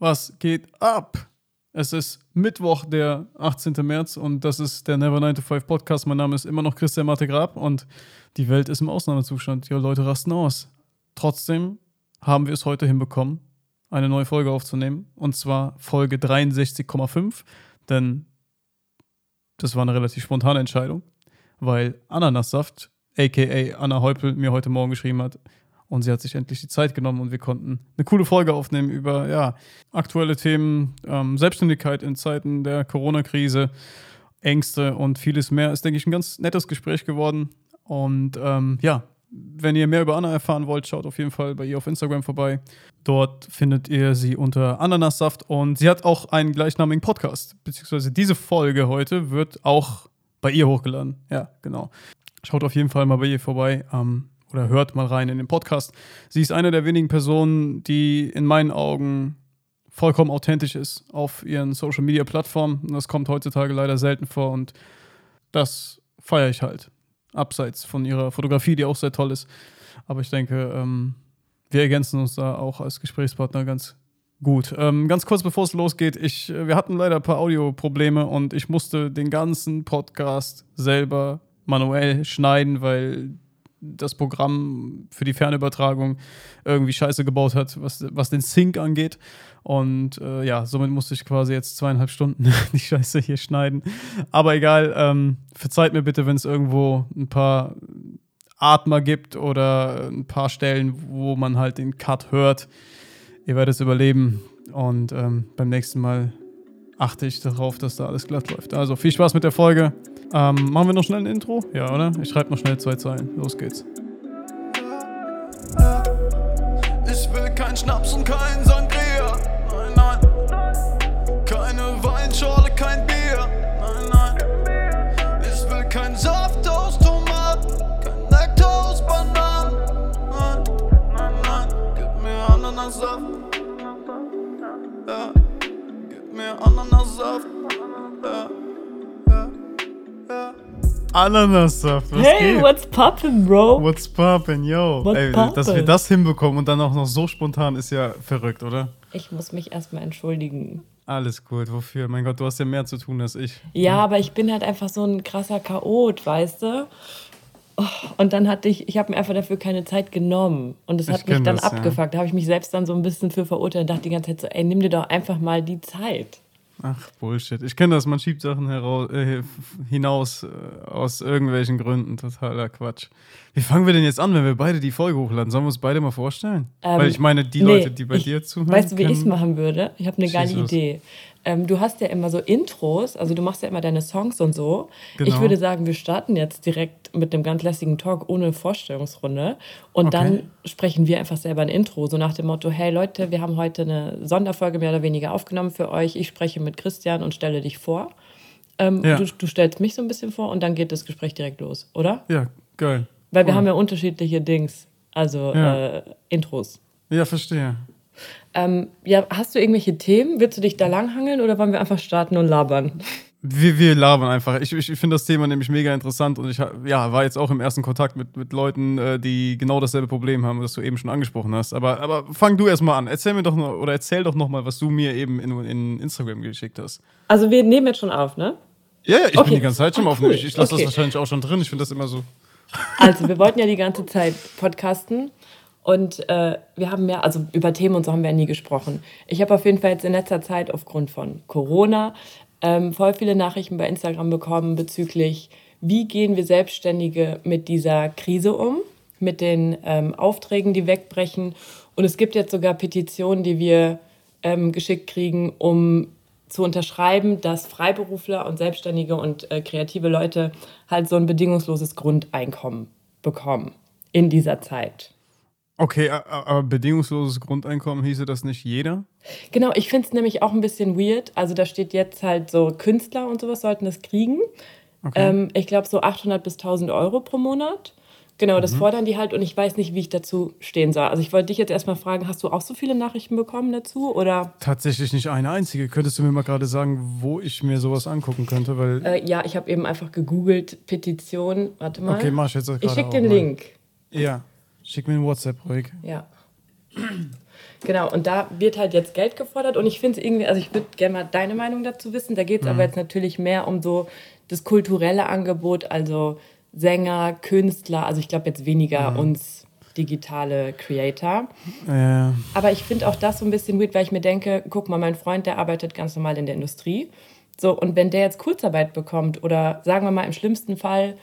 Was geht ab? Es ist Mittwoch, der 18. März und das ist der Never 9 to 5 Podcast. Mein Name ist immer noch Christian Marte Grab und die Welt ist im Ausnahmezustand. Ja, Leute rasten aus. Trotzdem haben wir es heute hinbekommen, eine neue Folge aufzunehmen und zwar Folge 63,5, denn das war eine relativ spontane Entscheidung, weil Ananassaft, aka Anna Heupel, mir heute Morgen geschrieben hat, und sie hat sich endlich die Zeit genommen und wir konnten eine coole Folge aufnehmen über ja, aktuelle Themen, ähm, Selbstständigkeit in Zeiten der Corona-Krise, Ängste und vieles mehr. Ist, denke ich, ein ganz nettes Gespräch geworden. Und ähm, ja, wenn ihr mehr über Anna erfahren wollt, schaut auf jeden Fall bei ihr auf Instagram vorbei. Dort findet ihr sie unter Ananassaft und sie hat auch einen gleichnamigen Podcast, beziehungsweise diese Folge heute wird auch bei ihr hochgeladen. Ja, genau. Schaut auf jeden Fall mal bei ihr vorbei. Ähm, oder hört mal rein in den Podcast. Sie ist eine der wenigen Personen, die in meinen Augen vollkommen authentisch ist auf ihren Social Media Plattformen. Das kommt heutzutage leider selten vor und das feiere ich halt. Abseits von ihrer Fotografie, die auch sehr toll ist. Aber ich denke, ähm, wir ergänzen uns da auch als Gesprächspartner ganz gut. Ähm, ganz kurz bevor es losgeht, ich, wir hatten leider ein paar Audioprobleme und ich musste den ganzen Podcast selber manuell schneiden, weil das Programm für die Fernübertragung irgendwie scheiße gebaut hat, was, was den Sync angeht. Und äh, ja, somit musste ich quasi jetzt zweieinhalb Stunden die Scheiße hier schneiden. Aber egal, ähm, verzeiht mir bitte, wenn es irgendwo ein paar Atmer gibt oder ein paar Stellen, wo man halt den Cut hört. Ihr werdet es überleben. Und ähm, beim nächsten Mal achte ich darauf, dass da alles glatt läuft. Also viel Spaß mit der Folge. Ähm, machen wir noch schnell ein Intro? Ja, oder? Ich schreibe noch schnell zwei Zeilen. Los geht's. Ich will kein Schnaps und kein Sangria. Nein, nein. Keine Weinschorle, kein Bier. Nein, nein. Ich will kein Saft aus Tomaten. Kein Nektar aus Bananen. Nein, nein, nein. Gib mir Ananassaft. Ja. Gib mir Ananassaft. Ja. Ja. Ananassaft, was Hey, geht? what's poppin', bro? What's poppin', yo? What's Ey, dass wir poppin'? das hinbekommen und dann auch noch so spontan ist ja verrückt, oder? Ich muss mich erstmal entschuldigen. Alles gut, wofür? Mein Gott, du hast ja mehr zu tun als ich. Ja, aber ich bin halt einfach so ein krasser Chaot, weißt du? Oh, Und dann hatte ich, ich habe mir einfach dafür keine Zeit genommen. Und es Ich hat mich dann das, ja. abgefuckt. Da habe ich mich selbst dann so ein bisschen für verurteilt und dachte die ganze Zeit so, ey, nimm dir doch einfach mal die Zeit. Ach, Bullshit. Ich kenne das, man schiebt Sachen heraus, äh, hinaus äh, aus irgendwelchen Gründen. Totaler Quatsch. Wie fangen wir denn jetzt an, wenn wir beide die Folge hochladen? Sollen wir uns beide mal vorstellen? Ähm, Weil ich meine, die nee, Leute, die bei ich, dir zuhören. Weißt du, wie ich es machen würde? Ich habe eine geile. Idee. Ähm, du hast ja immer so Intros, also du machst ja immer deine Songs und so. Ich Genau. würde sagen, wir starten jetzt direkt mit einem ganz lässigen Talk ohne Vorstellungsrunde. Und Okay. dann sprechen wir einfach selber ein Intro, so nach dem Motto: Hey Leute, wir haben heute eine Sonderfolge mehr oder weniger aufgenommen für euch. Ich spreche mit Christian und stelle dich vor. Ähm, Ja. du, du stellst mich so ein bisschen vor und dann geht das Gespräch direkt los, oder? Ja, geil. Weil wir Cool. haben ja unterschiedliche Dings, also Ja. äh, Intros. Ja, verstehe. Ähm, ja, hast du irgendwelche Themen? Willst du dich da langhangeln oder wollen wir einfach starten und labern? Wir, wir labern einfach. Ich, ich finde das Thema nämlich mega interessant und ich ja, war jetzt auch im ersten Kontakt mit, mit Leuten, äh, die genau dasselbe Problem haben, das du eben schon angesprochen hast. Aber, aber fang du erst mal an. Erzähl mir doch noch, oder erzähl doch noch mal, was du mir eben in, in Instagram geschickt hast. Also wir nehmen jetzt schon auf, ne? Ja, ja, ich Okay. bin die ganze Zeit schon Ah, auf. cool. Ich, ich lasse Okay. das wahrscheinlich auch schon drin. Ich finde das immer so. Also wir wollten ja die ganze Zeit podcasten und äh, wir haben ja, also über Themen und so haben wir nie gesprochen. Ich habe auf jeden Fall jetzt in letzter Zeit aufgrund von Corona ähm, voll viele Nachrichten bei Instagram bekommen bezüglich, wie gehen wir Selbstständige mit dieser Krise um, mit den ähm, Aufträgen, die wegbrechen. Und es gibt jetzt sogar Petitionen, die wir ähm, geschickt kriegen, um zu unterschreiben, dass Freiberufler und Selbstständige und äh, kreative Leute halt so ein bedingungsloses Grundeinkommen bekommen in dieser Zeit. Okay, aber bedingungsloses Grundeinkommen hieße das nicht jeder? Genau, ich finde es nämlich auch ein bisschen weird. Also da steht jetzt halt so Künstler und sowas sollten das kriegen. Ähm, ich glaube so 800 bis 1000 Euro pro Monat. Genau, das fordern die halt und ich weiß nicht, wie ich dazu stehen soll. Also ich wollte dich jetzt erstmal fragen, hast du auch so viele Nachrichten bekommen dazu oder? Tatsächlich nicht eine einzige. Könntest du mir mal gerade sagen, wo ich mir sowas angucken könnte? Weil, Äh, ja, ich habe eben einfach gegoogelt, Petition, warte mal. okay, mach ich jetzt gerade ich schicke den. Link. Ja, schick mir einen WhatsApp ruhig. Ja. Genau, und da wird halt jetzt Geld gefordert und ich finde es irgendwie, also ich würde gerne mal deine Meinung dazu wissen. Da geht es Mhm. aber jetzt natürlich mehr um so das kulturelle Angebot, also Sänger, Künstler, also ich glaube jetzt weniger Mhm. uns digitale Creator. Ja. Aber ich finde auch das so ein bisschen weird, weil ich mir denke, guck mal, mein Freund, der arbeitet ganz normal in der Industrie. So, und wenn der jetzt Kurzarbeit bekommt oder sagen wir mal im schlimmsten Fall,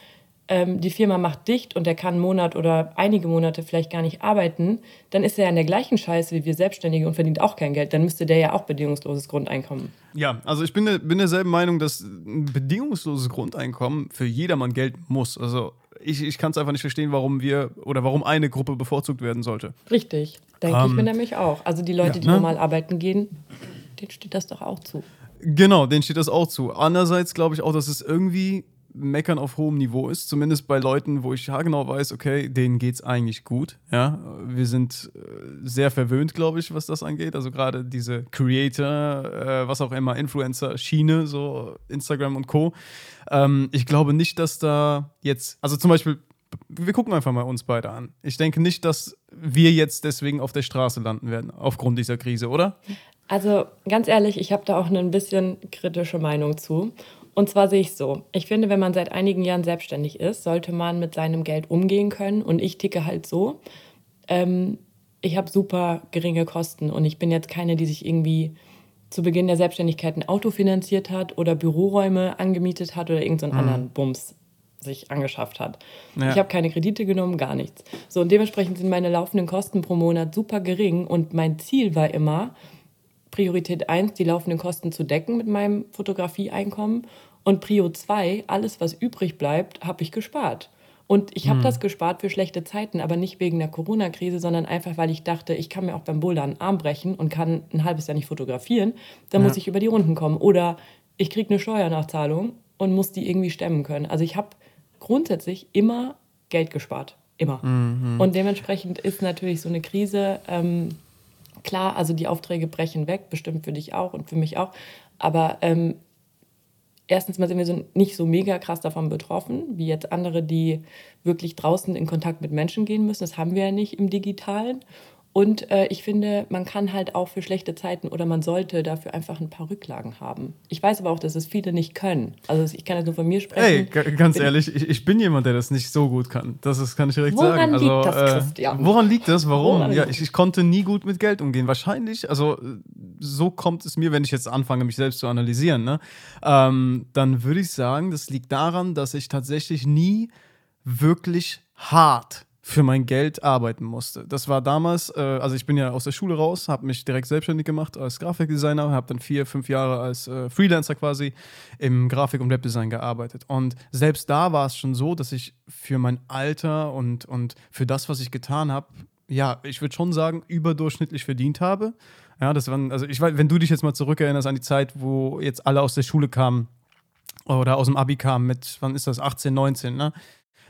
ähm, die Firma macht dicht und der kann einen Monat oder einige Monate vielleicht gar nicht arbeiten, dann ist er ja in der gleichen Scheiße wie wir Selbstständige und verdient auch kein Geld. Dann müsste der ja auch bedingungsloses Grundeinkommen. Ja, also ich bin, der- bin derselben Meinung, dass ein bedingungsloses Grundeinkommen für jedermann gelten muss. Also ich, ich kann es einfach nicht verstehen, warum wir oder warum eine Gruppe bevorzugt werden sollte. Richtig, denke ich Ähm, mir nämlich auch. Also die Leute, ja, die ne? normal arbeiten gehen, denen steht das doch auch zu. Genau, denen steht das auch zu. Andererseits glaube ich auch, dass es irgendwie Meckern auf hohem Niveau ist, zumindest bei Leuten, wo ich haargenau weiß, okay, denen geht's eigentlich gut. Ja, wir sind äh, sehr verwöhnt, glaube ich, was das angeht. Also gerade diese Creator, äh, was auch immer, Influencer, Schiene, so Instagram und Co. Ähm, ich glaube nicht, dass da jetzt, also zum Beispiel, wir gucken einfach mal uns beide an. Ich denke nicht, dass wir jetzt deswegen auf der Straße landen werden, aufgrund dieser Krise, oder? Also ganz ehrlich, ich habe da auch eine ein bisschen kritische Meinung zu. Und zwar sehe ich so, ich finde, wenn man seit einigen Jahren selbstständig ist, sollte man mit seinem Geld umgehen können. Und ich ticke halt so, ähm, ich habe super geringe Kosten und ich bin jetzt keine, die sich irgendwie zu Beginn der Selbstständigkeit ein Auto finanziert hat oder Büroräume angemietet hat oder irgendeinen so anderen Bums sich angeschafft hat. Ja. Ich habe keine Kredite genommen, gar nichts. So, und dementsprechend sind meine laufenden Kosten pro Monat super gering und mein Ziel war immer, Priorität 1, die laufenden Kosten zu decken mit meinem Fotografieeinkommen. Und Prio 2, alles, was übrig bleibt, habe ich gespart. Und ich habe das gespart für schlechte Zeiten, aber nicht wegen der Corona-Krise, sondern einfach, weil ich dachte, ich kann mir auch beim Bouldern einen Arm brechen und kann ein halbes Jahr nicht fotografieren. Dann muss ich über die Runden kommen. Oder ich kriege eine Steuernachzahlung und muss die irgendwie stemmen können. Also ich habe grundsätzlich immer Geld gespart. Immer. Und dementsprechend ist natürlich so eine Krise ähm, klar, also die Aufträge brechen weg, bestimmt für dich auch und für mich auch. Aber ähm, erstens mal sind wir so nicht so mega krass davon betroffen, wie jetzt andere, die wirklich draußen in Kontakt mit Menschen gehen müssen. Das haben wir ja nicht im Digitalen. Und äh, ich finde, man kann halt auch für schlechte Zeiten oder man sollte dafür einfach ein paar Rücklagen haben. Ich weiß aber auch, dass es viele nicht können. Also ich kann jetzt nur von mir sprechen. Ey, ga- ganz ehrlich, ich, ich bin jemand, der das nicht so gut kann. Das ist, kann ich direkt Woran sagen. Also, liegt das, äh, Christian? Woran liegt das? Warum? Woran ja, ich, ich konnte nie gut mit Geld umgehen. Wahrscheinlich, also so kommt es mir, wenn ich jetzt anfange, mich selbst zu analysieren, ne? ähm, dann würde ich sagen, das liegt daran, dass ich tatsächlich nie wirklich hart für mein Geld arbeiten musste. Das war damals, äh, also ich bin ja aus der Schule raus, habe mich direkt selbstständig gemacht als Grafikdesigner, habe dann vier, fünf Jahre als äh, Freelancer quasi im Grafik- und Webdesign gearbeitet. Und selbst da war es schon so, dass ich für mein Alter und, und für das, was ich getan habe, ja, ich würde schon sagen, überdurchschnittlich verdient habe. Ja, das waren, also ich weiß, wenn du dich jetzt mal zurückerinnerst an die Zeit, wo jetzt alle aus der Schule kamen oder aus dem Abi kamen mit, wann ist das, 18, 19, ne?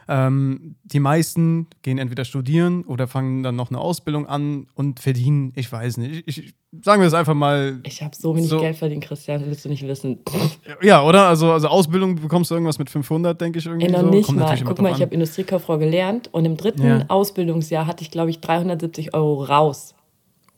Ähm, die meisten gehen entweder studieren oder fangen dann noch eine Ausbildung an und verdienen, ich weiß nicht, ich, ich, sagen wir es einfach mal, Ich habe so wenig So. Geld verdient, Christian, willst du nicht wissen. ja, oder? Also, also Ausbildung bekommst du irgendwas mit 500, denke ich irgendwie Ey, noch so. nicht Kommt mal. Guck mal, ich habe Industriekauffrau gelernt und im dritten Ja. Ausbildungsjahr hatte ich, glaube ich, 370 Euro raus.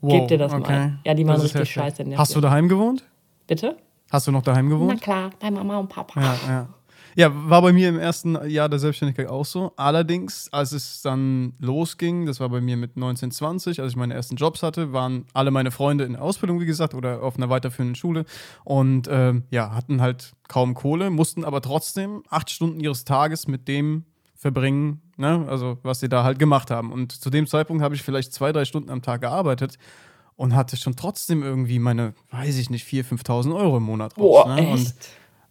Gib dir das mal. Ja, die waren richtig heftig. scheiße. Hast du daheim gewohnt? Bitte? Hast du noch daheim gewohnt? klar, bei Mama und Papa. Ja, ja. Ja, war bei mir im ersten Jahr der Selbstständigkeit auch so. Allerdings, als es dann losging, das war bei mir mit 19, 20, als ich meine ersten Jobs hatte, waren alle meine Freunde in Ausbildung, wie gesagt, oder auf einer weiterführenden Schule und ähm, ja, hatten halt kaum Kohle, mussten aber trotzdem acht Stunden ihres Tages mit dem verbringen, ne? also was sie da halt gemacht haben. Und zu dem Zeitpunkt habe ich vielleicht zwei, drei Stunden am Tag gearbeitet und hatte schon trotzdem irgendwie meine, weiß ich nicht, 4.000, 5.000 Euro im Monat raus. Boah, ne? Und echt?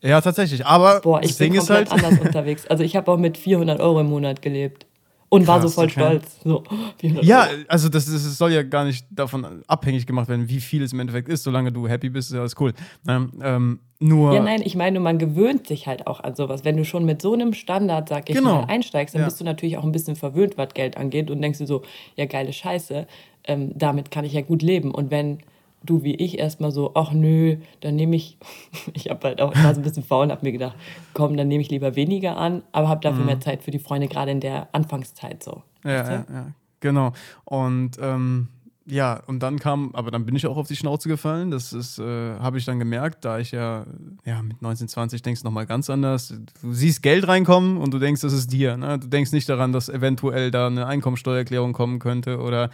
Ja, tatsächlich. Aber Boah, das ich bin Ding ist komplett halt. anders unterwegs. Also ich habe auch mit 400 Euro im Monat gelebt. Und war so Krass, voll okay. stolz. So, 400 Ja, Euro. also das, ist, das soll ja gar nicht davon abhängig gemacht werden, wie viel es im Endeffekt ist. Solange du happy bist, ist alles cool. Ne? Ähm, nur. Ja, nein, ich meine, man gewöhnt sich halt auch an sowas. Wenn du schon mit so einem Standard, sag ich Genau. mal, einsteigst, dann Ja. bist du natürlich auch ein bisschen verwöhnt, was Geld angeht und denkst du so, ja, geile Scheiße, ähm, damit kann ich ja gut leben. Und wenn du wie ich erstmal so, ach nö, dann nehme ich, ich habe halt auch, war so ein bisschen faul und habe mir gedacht, komm, dann nehme ich lieber weniger an, aber habe dafür mehr Zeit für die Freunde, gerade in der Anfangszeit so. Mhm. Ja, Weißt du? ja, ja, genau. Und ähm, ja, und dann kam, aber dann bin ich auch auf die Schnauze gefallen. Das ist, äh, habe ich dann gemerkt, da ich ja, ja, mit 19, 20 denkst du nochmal ganz anders. Du siehst Geld reinkommen und du denkst, das ist dir. Ne? Du denkst nicht daran, dass eventuell da eine Einkommensteuererklärung kommen könnte oder,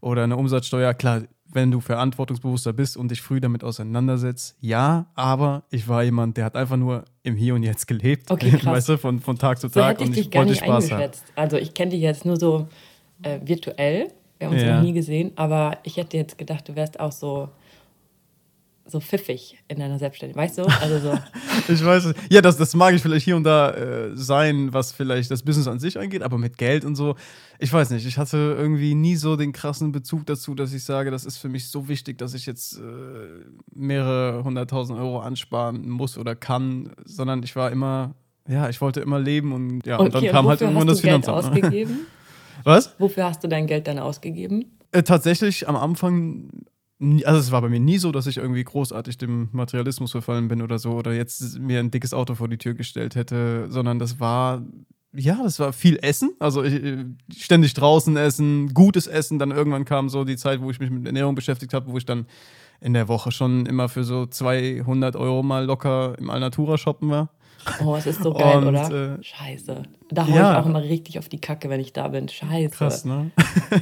oder eine Umsatzsteuer. Klar, wenn du verantwortungsbewusster bist und dich früh damit auseinandersetzt, ja, aber ich war jemand, der hat einfach nur im Hier und Jetzt gelebt. Okay, krass. Weißt du, von, von Tag zu So Tag hätte ich und dich ich gar wollte nicht Spaß haben. Also ich kenne dich jetzt nur so äh, virtuell. Wir haben uns Ja. noch nie gesehen, aber ich hätte jetzt gedacht, du wärst auch so, so pfiffig in deiner Selbstständigkeit. Weißt du? Also so. Ich weiß es. Ja, das, das mag ich vielleicht hier und da äh, sein, was vielleicht das Business an sich angeht, aber mit Geld und so, ich weiß nicht. Ich hatte irgendwie nie so den krassen Bezug dazu, dass ich sage, das ist für mich so wichtig, dass ich jetzt äh, mehrere hunderttausend Euro ansparen muss oder kann, sondern ich war immer, ja, ich wollte immer leben und ja, und Okay, dann kam halt wofür irgendwann das Finanzamt. Ne? ausgegeben? Was? Wofür hast du dein Geld dann ausgegeben? Äh, tatsächlich am Anfang, also es war bei mir nie so, dass ich irgendwie großartig dem Materialismus verfallen bin oder so oder jetzt mir ein dickes Auto vor die Tür gestellt hätte, sondern das war, ja, das war viel Essen, also ich, äh, ständig draußen essen, gutes Essen, dann irgendwann kam so die Zeit, wo ich mich mit Ernährung beschäftigt habe, wo ich dann in der Woche schon immer für so 200 Euro mal locker im Alnatura shoppen war. Oh, es ist so geil, Und, oder? äh, Scheiße. Da hau ja. ich auch immer richtig auf die Kacke, wenn ich da bin. Scheiße. Krass, ne?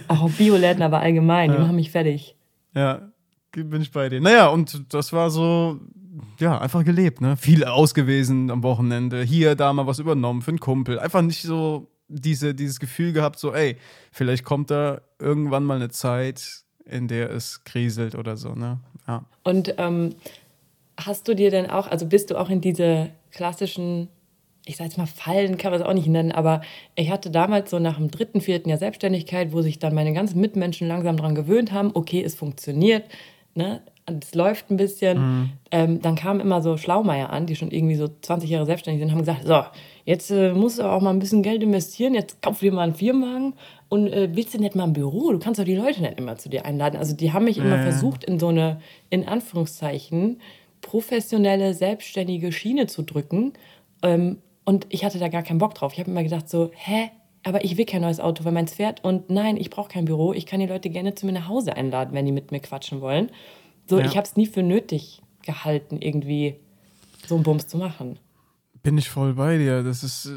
Oh, Bioläden aber allgemein, die Ja. machen mich fertig. Ja, bin ich bei dir. Naja, und das war so, ja, einfach gelebt, ne? Viel aus gewesen am Wochenende. Hier, da mal was übernommen für einen Kumpel. Einfach nicht so diese, dieses Gefühl gehabt, so, ey, vielleicht kommt da irgendwann mal eine Zeit, in der es kriselt oder so, ne? Ja. Und ähm, hast du dir denn auch, also bist du auch in diese klassischen, ich sag jetzt mal Fallen, kann man es auch nicht nennen, aber ich hatte damals so nach dem dritten, vierten Jahr Selbstständigkeit, wo sich dann meine ganzen Mitmenschen langsam dran gewöhnt haben, okay, es funktioniert, ne? Es läuft ein bisschen. Ähm, dann kamen immer so Schlaumeier an, die schon irgendwie so 20 Jahre selbstständig sind, haben gesagt: So, jetzt äh, musst du auch mal ein bisschen Geld investieren, jetzt kauf dir mal einen Firmenwagen und äh, willst du nicht mal ein Büro? Du kannst doch die Leute nicht immer zu dir einladen. Also, die haben mich immer Ja. versucht, in so eine, in Anführungszeichen, professionelle, selbstständige Schiene zu drücken. Ähm, und ich hatte da gar keinen Bock drauf. Ich habe immer gedacht so, hä? Aber ich will kein neues Auto, weil meins fährt. Und nein, ich brauche kein Büro. Ich kann die Leute gerne zu mir nach Hause einladen, wenn die mit mir quatschen wollen. So, Ja. ich habe es nie für nötig gehalten, irgendwie so einen Bums zu machen. Bin ich voll bei dir. Das ist, äh,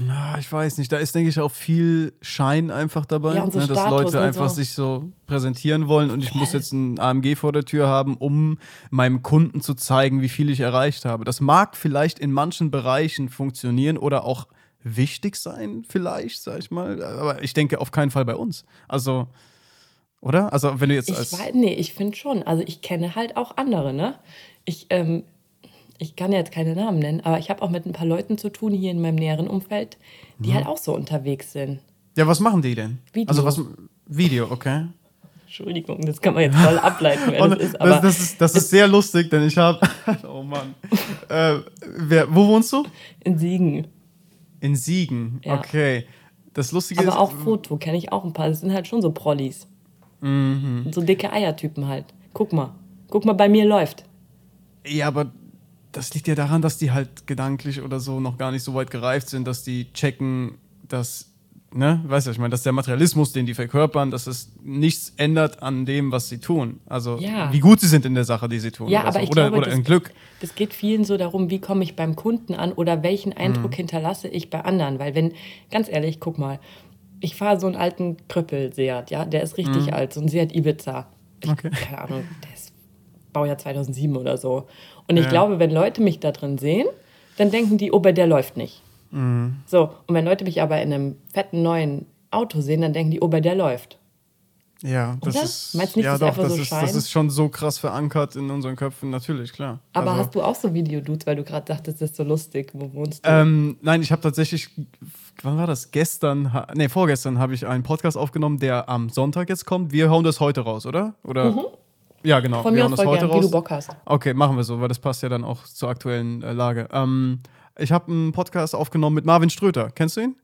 na, ich weiß nicht, da ist, denke ich, auch viel Schein einfach dabei, Ja, so ne, dass Leute einfach so. sich so präsentieren wollen und ich muss jetzt ein AMG vor der Tür haben, um meinem Kunden zu zeigen, wie viel ich erreicht habe. Das mag vielleicht in manchen Bereichen funktionieren oder auch wichtig sein, vielleicht, sag ich mal, aber ich denke auf keinen Fall bei uns. Also, oder? Also, wenn du jetzt Ich weiß, nee, ich finde schon. Also ich kenne halt auch andere, ne? Ich, ähm, ich kann jetzt keine Namen nennen, aber ich habe auch mit ein paar Leuten zu tun hier in meinem näheren Umfeld, Mhm. die halt auch so unterwegs sind. Ja, was machen die denn? Video. Also, was. Video, okay. Entschuldigung, das kann man jetzt voll ableiten, Und das ist, das, aber das, ist, das ist sehr lustig, denn ich habe. Oh Mann. äh, wer, wo wohnst du? in Siegen. In Siegen. Ja. Okay. Das Lustige Aber ist. auch Foto kenne ich auch ein paar. Das sind halt schon so Prollis. Mhm. So dicke Eiertypen halt. Guck mal. Guck mal, bei mir läuft. Ja, aber das liegt ja daran, dass die halt gedanklich oder so noch gar nicht so weit gereift sind, dass die checken, dass. Ne, weißt du, ich meine, dass der Materialismus, den die verkörpern, dass es nichts ändert an dem, was sie tun. Also, Ja. wie gut sie sind in der Sache, die sie tun. Ja, oder aber so. ich oder, glaube, oder das, ein Glück. das geht vielen so darum, wie komme ich beim Kunden an oder welchen Mhm. Eindruck hinterlasse ich bei anderen. Weil wenn, ganz ehrlich, guck mal, ich fahre so einen alten Krüppel Seat, ja, der ist richtig alt, so ein Seat Ibiza. Ich, Mhm. Okay. Keine Ahnung, der ist Baujahr 2007 oder so. Und ich Ja. glaube, wenn Leute mich da drin sehen, dann denken die, oh, bei der läuft nicht. Mhm. So, und wenn Leute mich aber in einem fetten neuen Auto sehen, dann denken die, oh, bei der läuft. Ja, das Oder? ist. Meinst du nicht, ja, das doch, einfach das, so ist, das ist schon so krass verankert in unseren Köpfen, natürlich, klar. Aber Also- hast du auch so Videodudes, weil du gerade dachtest, das ist so lustig, wo wohnst du? Ähm, nein, ich habe tatsächlich, wann war das? Gestern, nee, vorgestern habe ich einen Podcast aufgenommen, der am Sonntag jetzt kommt. Wir hauen das heute raus, oder? Oder? Ja, genau. Von wir mir aus heute gern, wie raus. du Bock hast. Okay, machen wir so, weil das passt ja dann auch zur aktuellen äh, Lage. Ähm, ich habe einen Podcast aufgenommen mit Marvin Ströter. Kennst du ihn?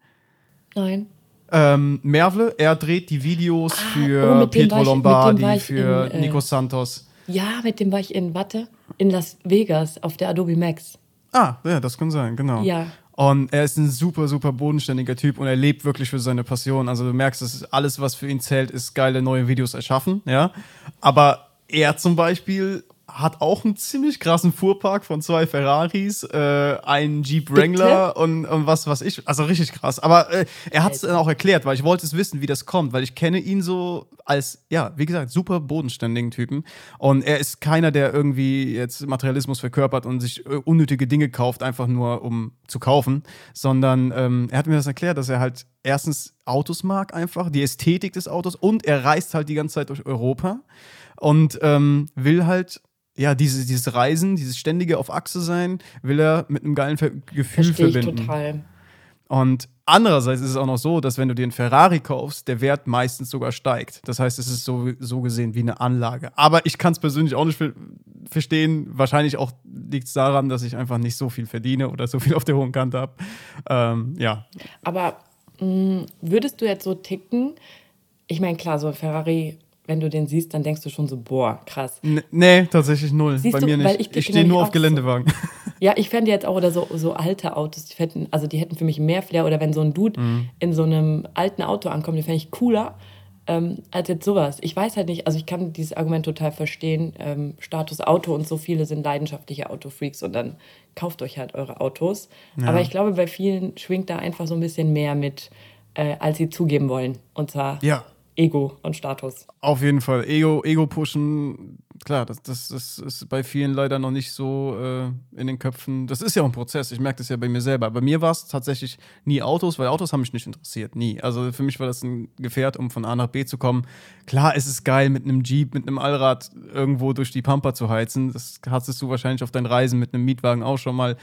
Nein. Ähm, Mervle, er dreht die Videos oh, für dem Pietro ich- Lombardi, für in, äh, Nico Santos. Ja, mit dem war ich in Watte, in Las Vegas auf der Adobe Max. Ah, ja, das kann sein, genau. Ja. Und er ist ein super, super bodenständiger Typ und er lebt wirklich für seine Passion. Also du merkst, dass alles, was für ihn zählt, ist geile neue Videos erschaffen, ja. Aber er zum Beispiel hat auch einen ziemlich krassen Fuhrpark von zwei Ferraris, äh, einen Jeep Wrangler und, und was was ich. Also richtig krass. Aber äh, er hat es dann auch erklärt, weil ich wollte es wissen, wie das kommt, weil ich kenne ihn so als, ja, wie gesagt, super bodenständigen Typen. Und er ist keiner, der irgendwie jetzt Materialismus verkörpert und sich äh, unnötige Dinge kauft, einfach nur um zu kaufen, sondern ähm, er hat mir das erklärt, dass er halt erstens Autos mag einfach, die Ästhetik des Autos und er reist halt die ganze Zeit durch Europa und ähm, will halt ja, diese, dieses Reisen, dieses ständige auf Achse sein, will er mit einem geilen Ver Gefühl Verstehe ich verbinden. total. Und andererseits ist es auch noch so, dass wenn du dir einen Ferrari kaufst, der Wert meistens sogar steigt. Das heißt, es ist so, so gesehen wie eine Anlage. Aber ich kann es persönlich auch nicht ver verstehen. Wahrscheinlich auch liegt es daran, dass ich einfach nicht so viel verdiene oder so viel auf der hohen Kante habe. Ähm, ja, Aber mh, würdest du jetzt so ticken? Ich meine, klar, so ein Ferrari, wenn du den siehst, dann denkst du schon so, boah, krass. N nee, tatsächlich null. Siehst Bei du, mir nicht. ich Ich, stehe nur auf so. Geländewagen. Ja, ich fände jetzt auch, oder so, so alte Autos, die hätten, also die hätten für mich mehr Flair. Oder wenn so ein Dude Mhm. in so einem alten Auto ankommt, den fände ich cooler ähm, als jetzt sowas. Ich weiß halt nicht, also ich kann dieses Argument total verstehen. Ähm, Status Auto und so viele sind leidenschaftliche Autofreaks und dann kauft euch halt eure Autos. Aber ich glaube, bei vielen schwingt da einfach so ein bisschen mehr mit, äh, als sie zugeben wollen. Und zwar Ja, Ego und Status. Auf jeden Fall. Ego, Ego pushen, klar, das, das, das ist bei vielen leider noch nicht so äh, in den Köpfen. Das ist ja auch ein Prozess. Ich merke das ja bei mir selber. Bei mir war es tatsächlich nie Autos, weil Autos haben mich nicht interessiert. Nie. Also für mich war das ein Gefährt, um von A nach B zu kommen. Klar, es ist geil, mit einem Jeep, mit einem Allrad irgendwo durch die Pampa zu heizen. Das hattest du wahrscheinlich auf deinen Reisen mit einem Mietwagen auch schon mal.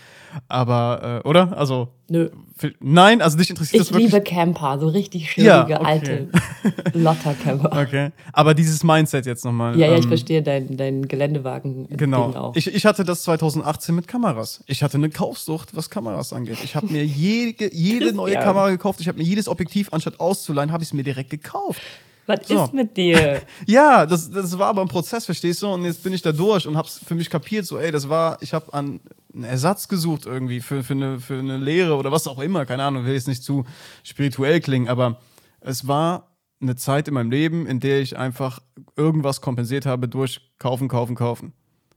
Aber, äh, oder? Also, Nö. für, nein, also dich interessiert Ich das wirklich. liebe Camper, so richtig Ja, schwierige, okay. alte Lotter-Camper. Okay. Aber dieses Mindset jetzt nochmal. Ja, ja, ich ähm, verstehe dein, dein Geländewagen. Ding Genau. Ich, ich hatte das 2018 mit Kameras. Ich hatte eine Kaufsucht, was Kameras angeht. Ich habe mir jede, jede neue Christian. Kamera gekauft. Ich habe mir jedes Objektiv, anstatt auszuleihen, habe ich es mir direkt gekauft. Was So. ist mit dir? Ja, das, das war aber ein Prozess, verstehst du? Und jetzt bin ich da durch und habe es für mich kapiert. So, ey, das war, ich habe an einen Ersatz gesucht irgendwie für, für, eine, für eine Lehre oder was auch immer. Keine Ahnung, will jetzt nicht zu spirituell klingen, aber es war eine Zeit in meinem Leben, in der ich einfach irgendwas kompensiert habe durch kaufen, kaufen, kaufen.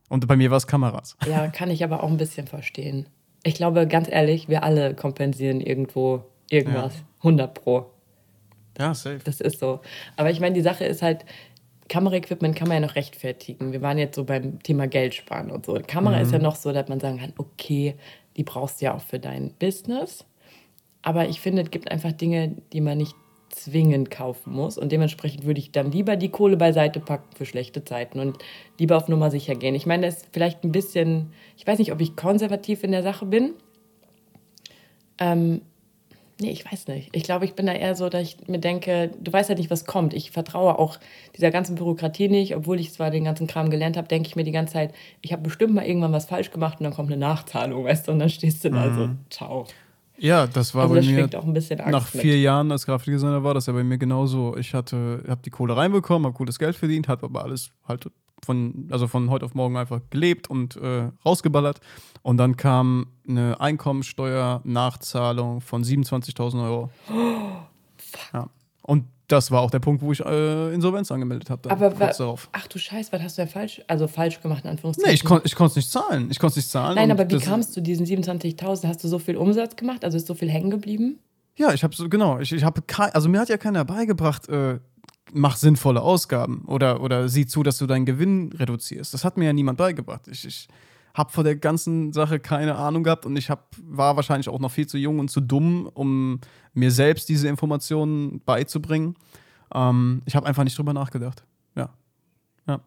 Und bei mir war es Kameras. Ja, kann ich aber auch ein bisschen verstehen. Ich glaube, ganz ehrlich, wir alle kompensieren irgendwo irgendwas. 100 Pro. Ja, safe. Das ist so. Aber ich meine, die Sache ist halt, Kameraequipment kann man ja noch rechtfertigen. Wir waren jetzt so beim Thema Geld sparen und so. Kamera ist ja noch so, dass man sagen kann, okay, die brauchst du ja auch für dein Business. Aber ich finde, es gibt einfach Dinge, die man nicht zwingend kaufen muss. Und dementsprechend würde ich dann lieber die Kohle beiseite packen für schlechte Zeiten und lieber auf Nummer sicher gehen. Ich meine, das ist vielleicht ein bisschen, ich weiß nicht, ob ich konservativ in der Sache bin. Ähm, nee, ich weiß nicht. Ich glaube, ich bin da eher so, dass ich mir denke, du weißt halt nicht, was kommt. Ich vertraue auch dieser ganzen Bürokratie nicht, obwohl ich zwar den ganzen Kram gelernt habe, denke ich mir die ganze Zeit, ich habe bestimmt mal irgendwann was falsch gemacht und dann kommt eine Nachzahlung, weißt du, und dann stehst du da so, ciao. Ja, das war Also bei das mir. schwingt auch ein bisschen Angst Nach mit. vier Jahren als Grafikdesigner war das ja bei mir genauso. Ich hatte, habe die Kohle reinbekommen, habe gutes Geld verdient, habe aber alles halt von, also von heute auf morgen einfach gelebt und äh, rausgeballert. Und dann kam eine Einkommensteuer-Nachzahlung von 27.000 Euro. Ja. Und das war auch der Punkt, wo ich äh, Insolvenz angemeldet habe. Aber kurz darauf. ach du Scheiß, was hast du ja falsch, also falsch gemacht in Anführungszeichen? Nee, ich, kon, ich konnte es nicht zahlen. Ich konnte es nicht zahlen. Nein, aber wie kamst du diesen 27.000? Hast du so viel Umsatz gemacht? Also ist so viel hängen geblieben? Ja, ich habe so, genau, ich, ich habe also mir hat ja keiner beigebracht, äh, mach sinnvolle Ausgaben oder, oder sieh zu, dass du deinen Gewinn reduzierst. Das hat mir ja niemand beigebracht. Ich, ich habe vor der ganzen Sache keine Ahnung gehabt und ich hab, war wahrscheinlich auch noch viel zu jung und zu dumm, um mir selbst diese Informationen beizubringen. Ähm, ich habe einfach nicht drüber nachgedacht. Ja. ja.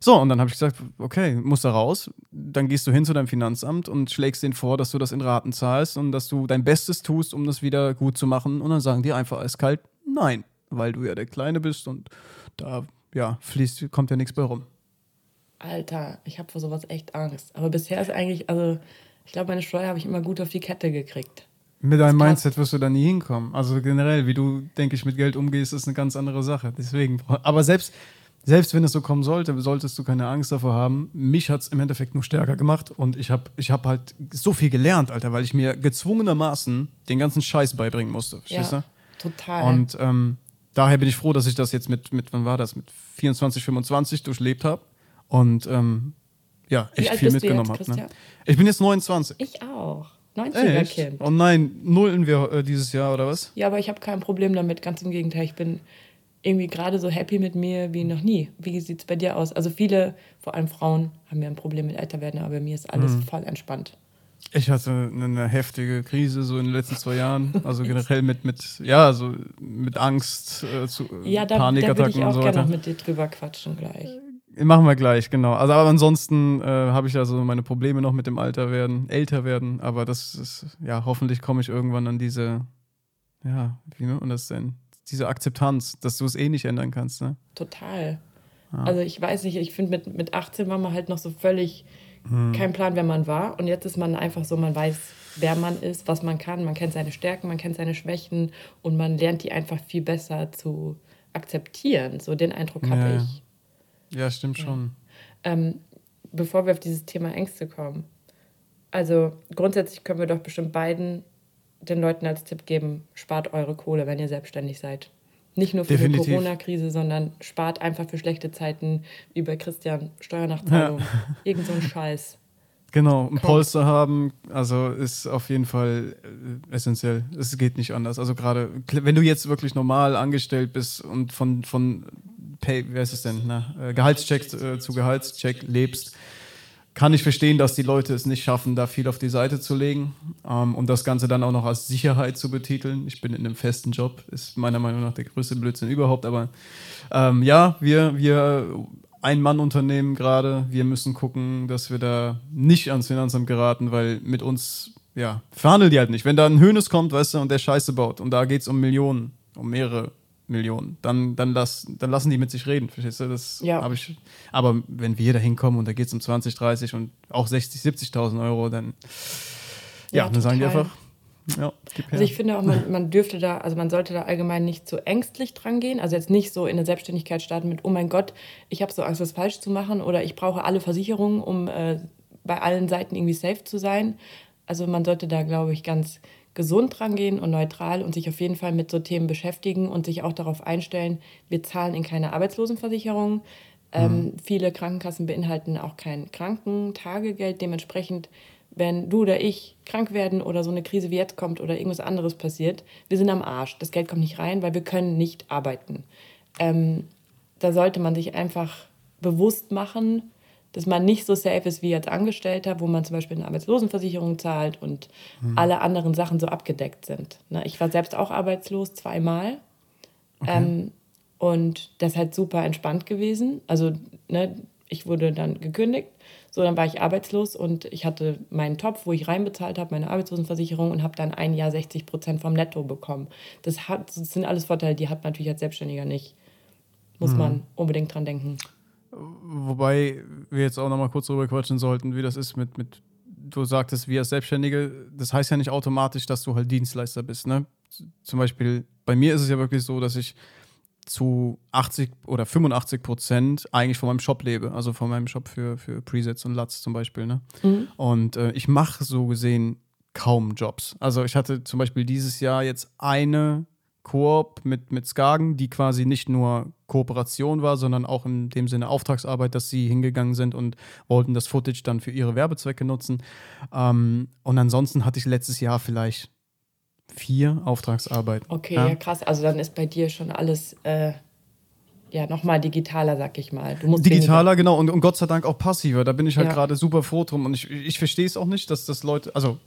So, und dann habe ich gesagt, okay, musst da raus. Dann gehst du hin zu deinem Finanzamt und schlägst denen vor, dass du das in Raten zahlst und dass du dein Bestes tust, um das wieder gut zu machen. Und dann sagen die einfach eiskalt, nein, weil du ja der Kleine bist und da, ja, fließt, kommt ja nichts bei rum. Alter, ich habe vor sowas echt Angst. Aber bisher ist eigentlich, also ich glaube, meine Steuer habe ich immer gut auf die Kette gekriegt. Mit deinem. Mindset wirst du da nie hinkommen. Also generell, wie du, denke ich, mit Geld umgehst, ist eine ganz andere Sache. Deswegen, aber selbst, selbst wenn es so kommen sollte, solltest du keine Angst davor haben. Mich hat es im Endeffekt nur stärker gemacht und ich habe ich hab halt so viel gelernt, Alter, weil ich mir gezwungenermaßen den ganzen Scheiß beibringen musste. Verstehst Ja, du? total. Und ähm, daher bin ich froh, dass ich das jetzt mit, mit wann war das, mit 24, 25 durchlebt habe und ähm, ja, echt viel mitgenommen habe. Ne? Ich bin jetzt 29. ich auch. 90er Echt? Kind. Oh nein, nullen wir äh, dieses Jahr oder was? Ja, aber ich habe kein Problem damit. Ganz im Gegenteil. Ich bin irgendwie gerade so happy mit mir wie noch nie. Wie sieht es bei dir aus? Also viele, vor allem Frauen, haben ja ein Problem mit Älterwerden, aber bei mir ist alles Mhm. voll entspannt. Ich hatte eine heftige Krise so in den letzten zwei Jahren. Also generell mit, mit ja, so mit Angst, äh, zu, Ja, da, da würde Panikattacken ich auch und so gerne weiter. noch mit dir drüber quatschen gleich. Machen wir gleich, genau. Also aber ansonsten äh, habe ich also meine Probleme noch mit dem Alter werden, älter werden, aber das ist, ja, hoffentlich komme ich irgendwann an diese, ja, wie nennt man das denn? Diese Akzeptanz, dass du es eh nicht ändern kannst, ne? Total. Also ich weiß nicht, ich finde mit, mit 18 war man halt noch so völlig kein Plan, wer man war. Und jetzt ist man einfach so, man weiß, wer man ist, was man kann, man kennt seine Stärken, man kennt seine Schwächen und man lernt die einfach viel besser zu akzeptieren. So den Eindruck habe Ja, ja. ich. Ja, stimmt schon. Ähm, bevor wir auf dieses Thema Ängste kommen. Also grundsätzlich können wir doch bestimmt beiden den Leuten als Tipp geben, spart eure Kohle, wenn ihr selbstständig seid. Nicht nur für Definitiv. die Corona-Krise, sondern spart einfach für schlechte Zeiten, wie bei Christian, Steuernachzahlung. Irgend so ein Scheiß. Genau, ein. Polster haben, also ist auf jeden Fall äh, essentiell. Es geht nicht anders. Also gerade, wenn du jetzt wirklich normal angestellt bist und von, von Pay, wer ist es denn, äh, Gehaltscheck äh, zu Gehaltscheck lebst, kann ich verstehen, dass die Leute es nicht schaffen, da viel auf die Seite zu legen ähm, und das Ganze dann auch noch als Sicherheit zu betiteln. Ich bin in einem festen Job, ist meiner Meinung nach der größte Blödsinn überhaupt, aber ähm, ja, wir, wir Ein-Mann-Unternehmen gerade, wir müssen gucken, dass wir da nicht ans Finanzamt geraten, weil mit uns, ja, verhandeln die halt nicht. Wenn da ein Hönes kommt, weißt du, und der Scheiße baut und da geht es um Millionen, um mehrere Millionen, dann, dann, lass, dann lassen die mit sich reden, verstehst du? Das Ja. habe ich. Aber wenn wir da hinkommen und da geht es um 20, 30 und auch 60, 70.000 Euro, dann, ja, Ja, dann sagen die total. einfach, ja. Also ich finde auch, man, man dürfte da, also man sollte da allgemein nicht zu ängstlich dran gehen. Also jetzt nicht so in der Selbstständigkeit starten mit, oh mein Gott, ich habe so Angst, was falsch zu machen oder ich brauche alle Versicherungen, um äh, bei allen Seiten irgendwie safe zu sein. Also man sollte da, glaube ich, ganz gesund dran gehen und neutral und sich auf jeden Fall mit so Themen beschäftigen und sich auch darauf einstellen, wir zahlen in keine Arbeitslosenversicherung. Ähm, viele Krankenkassen beinhalten auch kein Krankentagegeld. Dementsprechend, wenn du oder ich krank werden oder so eine Krise wie jetzt kommt oder irgendwas anderes passiert, wir sind am Arsch. Das Geld kommt nicht rein, weil wir können nicht arbeiten. Ähm, da sollte man sich einfach bewusst machen, dass man nicht so safe ist wie als Angestellter, wo man zum Beispiel eine Arbeitslosenversicherung zahlt und alle anderen Sachen so abgedeckt sind. Ne, ich war selbst auch arbeitslos zweimal. Ähm, und das ist halt super entspannt gewesen. Also, ne, ich wurde dann gekündigt. So, dann war ich arbeitslos und ich hatte meinen Topf, wo ich reinbezahlt habe, meine Arbeitslosenversicherung und habe dann ein Jahr 60 Prozent vom Netto bekommen. Das, hat, das sind alles Vorteile, die hat man natürlich als Selbstständiger nicht. Muss man unbedingt dran denken. Wobei wir jetzt auch noch mal kurz drüber quatschen sollten, wie das ist mit, mit du sagtest, wir als Selbstständige, das heißt ja nicht automatisch, dass du halt Dienstleister bist. Ne? Zum Beispiel, bei mir ist es ja wirklich so, dass ich zu 80 oder 85 Prozent eigentlich von meinem Shop lebe, also von meinem Shop für, für Presets und LUTs zum Beispiel. Ne? Und äh, ich mache so gesehen kaum Jobs. Also ich hatte zum Beispiel dieses Jahr jetzt eine Koop mit, mit Skagen, die quasi nicht nur Kooperation war, sondern auch in dem Sinne Auftragsarbeit, dass sie hingegangen sind und wollten das Footage dann für ihre Werbezwecke nutzen. Ähm, und ansonsten hatte ich letztes Jahr vielleicht vier Auftragsarbeiten. Okay, ja. krass. Also dann ist bei dir schon alles äh, ja nochmal digitaler, sag ich mal. Digitaler, genau, und, und Gott sei Dank auch passiver. Da bin ich halt Ja. gerade super froh drum. Und ich, ich verstehe es auch nicht, dass das Leute, also,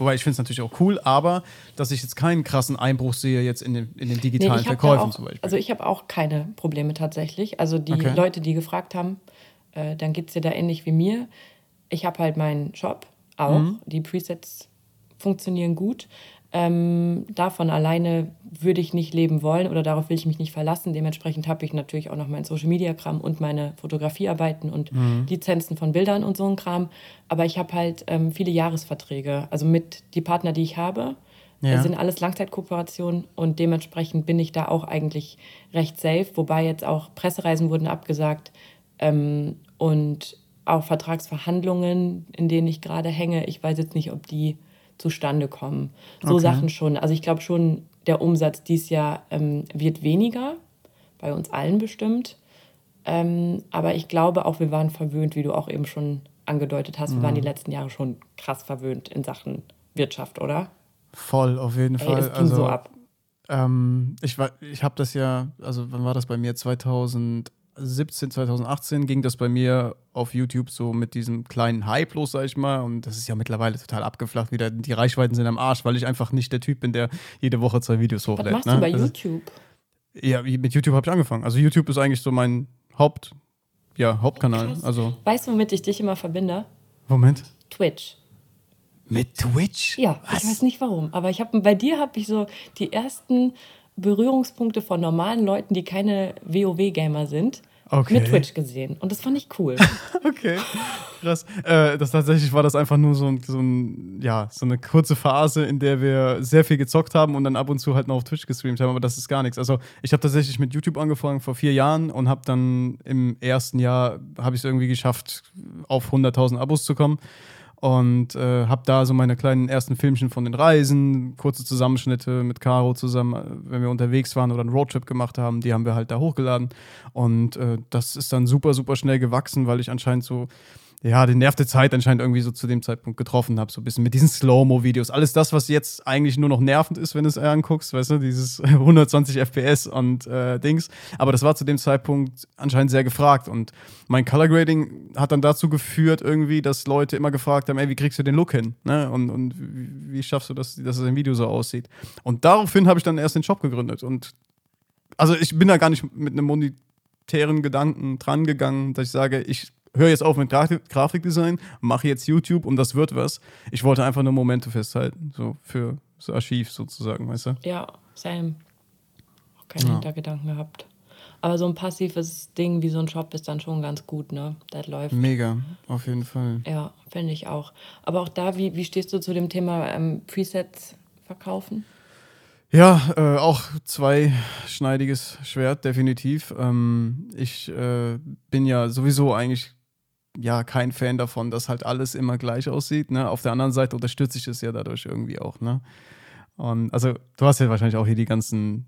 wobei ich finde es natürlich auch cool, aber dass ich jetzt keinen krassen Einbruch sehe jetzt in den, in den Nee, digitalen hab Verkäufen auch, zum Beispiel. Also ich habe auch keine Probleme tatsächlich. Also die Okay. Leute, die gefragt haben, äh, dann geht es dir da ähnlich wie mir. Ich habe halt meinen Shop auch. Mhm. Die Presets funktionieren gut. Ähm, davon alleine würde ich nicht leben wollen oder darauf will ich mich nicht verlassen. Dementsprechend habe ich natürlich auch noch mein Social Media Kram und meine Fotografiearbeiten und Mhm. Lizenzen von Bildern und so ein Kram. Aber ich habe halt ähm, viele Jahresverträge. Also mit die Partner, die ich habe, Ja. Sind alles Langzeitkooperationen und dementsprechend bin ich da auch eigentlich recht safe, wobei jetzt auch Pressereisen wurden abgesagt ähm, und auch Vertragsverhandlungen, in denen ich gerade hänge. Ich weiß jetzt nicht, ob die zustande kommen. So Okay. Sachen schon. Also ich glaube schon, der Umsatz dieses Jahr ähm, wird weniger, bei uns allen bestimmt. Ähm, aber ich glaube auch, wir waren verwöhnt, wie du auch eben schon angedeutet hast. Wir waren Mhm. die letzten Jahre schon krass verwöhnt in Sachen Wirtschaft, oder? Voll, auf jeden Ey, Fall. es ging also, so ab. Ähm, ich war, ich habe das ja, also wann war das bei mir? 2017, 2018 ging das bei mir auf YouTube so mit diesem kleinen Hype los, sag ich mal. Und das ist ja mittlerweile total abgeflacht wieder. Die Reichweiten sind am Arsch, weil ich einfach nicht der Typ bin, der jede Woche zwei Videos Was hochlädt. machst ne? du bei Also, YouTube? Ja, mit YouTube habe ich angefangen. Also YouTube ist eigentlich so mein Haupt, ja, Hauptkanal. Krass. Also, Weißt du, womit ich dich immer verbinde? Moment. Twitch. Mit Twitch? Ja, ich weiß nicht warum, aber ich habe bei dir habe ich so die ersten Berührungspunkte von normalen Leuten, die keine WoW-Gamer sind, Okay. mit Twitch gesehen. Und das fand ich cool. Okay, krass. Äh, das tatsächlich war das einfach nur so, so, ein, ja, so eine kurze Phase, in der wir sehr viel gezockt haben und dann ab und zu halt noch auf Twitch gestreamt haben, aber das ist gar nichts. Also ich habe tatsächlich mit YouTube angefangen vor vier Jahren und habe dann im ersten Jahr, habe ich es irgendwie geschafft, auf 100.000 Abos zu kommen und äh, habe da so meine kleinen ersten Filmchen von den Reisen, kurze Zusammenschnitte mit Caro zusammen, äh, wenn wir unterwegs waren oder einen Roadtrip gemacht haben, die haben wir halt da hochgeladen. Und äh, das ist dann super, super schnell gewachsen, weil ich anscheinend so ja, den Nerv der Zeit anscheinend irgendwie so zu dem Zeitpunkt getroffen habe. So ein bisschen mit diesen Slow-Mo-Videos. Alles das, was jetzt eigentlich nur noch nervend ist, wenn du es anguckst, weißt du, dieses 120 FPS und äh, Dings. Aber das war zu dem Zeitpunkt anscheinend sehr gefragt. Und mein Color Grading hat dann dazu geführt, irgendwie, dass Leute immer gefragt haben, ey, wie kriegst du den Look hin? Ne? Und, und wie, schaffst du das, dass es im Video so aussieht? Und daraufhin habe ich dann erst den Shop gegründet. Und also ich bin da gar nicht mit einem monetären Gedanken dran gegangen, dass ich sage, ich höre jetzt auf mit Grafik Grafikdesign, mache jetzt YouTube und das wird was. Ich wollte einfach nur Momente festhalten, so für das Archiv sozusagen, weißt du? ja, same. Auch keine Ja. Hintergedanken gehabt. Aber so ein passives Ding wie so ein Shop ist dann schon ganz gut, ne? Das läuft. Mega, auf jeden Fall. Ja, finde ich auch. Aber auch da, wie, wie stehst du zu dem Thema ähm, Presets verkaufen? Ja, äh, auch zweischneidiges Schwert, definitiv. Ähm, ich äh, bin ja sowieso eigentlich ja kein Fan davon, dass halt alles immer gleich aussieht. Ne? Auf der anderen Seite unterstütze ich es ja dadurch irgendwie auch. Ne? Und also du hast ja wahrscheinlich auch hier die ganzen